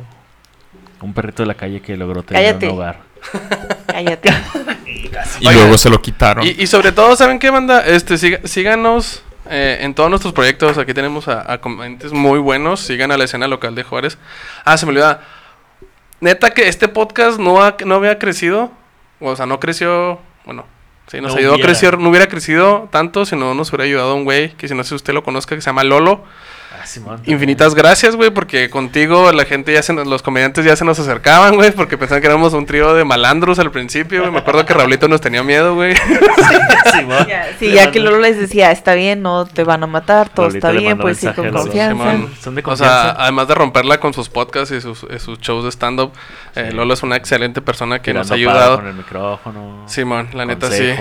un perrito de la calle que logró tener Cállate. un hogar. <laughs> Cállate. Y Oigan, luego se lo quitaron. Y, y sobre todo, ¿saben qué, banda? Este, siga- síganos eh, en todos nuestros proyectos. Aquí tenemos a, a comediantes muy buenos. Sigan a la escena local de Juárez. Ah, se me olvidaba. Neta que este podcast no, ha- no había crecido. O sea, no creció... Bueno, sí, nos No ayudó hubiera. a crecer. No hubiera crecido tanto si no nos hubiera ayudado un güey que si no sé si usted lo conozca, que se llama Lolo. Ah, Simón. Infinitas gracias, güey, porque contigo la gente ya se nos- los comediantes ya se nos acercaban, güey, porque pensaban que éramos un trío de malandros al principio, güey. Me acuerdo que Raulito nos tenía miedo, güey. <laughs> Sí, ya que Lolo les decía, está bien, no te van a matar, todo está bien, pues sí, con confianza. Simón. Son de O sea, confianza. además de romperla con sus podcasts y sus, eh, sus shows de stand-up, eh, Sí. Lolo es una excelente persona que nos ha ayudado. Con el micrófono. Simón, la neta sí.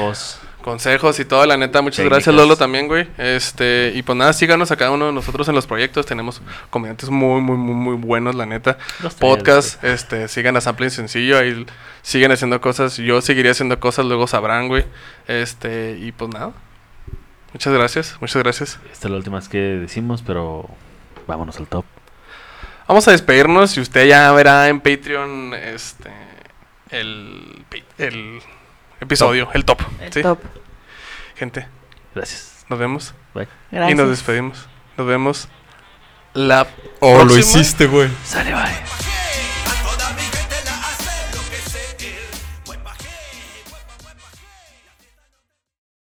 Consejos. Y todo, la neta, muchas Técnicas. gracias Lolo también, güey. Este, y pues nada, síganos a cada uno de nosotros en los proyectos. Tenemos comediantes muy, muy, muy, muy buenos, la neta. Los tres, Podcast, este, sigan a Sampling Sencillo, ahí siguen haciendo cosas. Yo seguiría haciendo cosas, luego sabrán, güey. Este, y pues nada. Muchas gracias, muchas gracias. Esta es la última vez que decimos, pero vámonos al top. Vamos a despedirnos y usted ya verá en Patreon este el, el episodio, el top. El ¿sí? top. Gente, Gracias. nos vemos Bye. Gracias. y nos despedimos. Nos vemos la Oh, lo hiciste, güey. Sale, bye.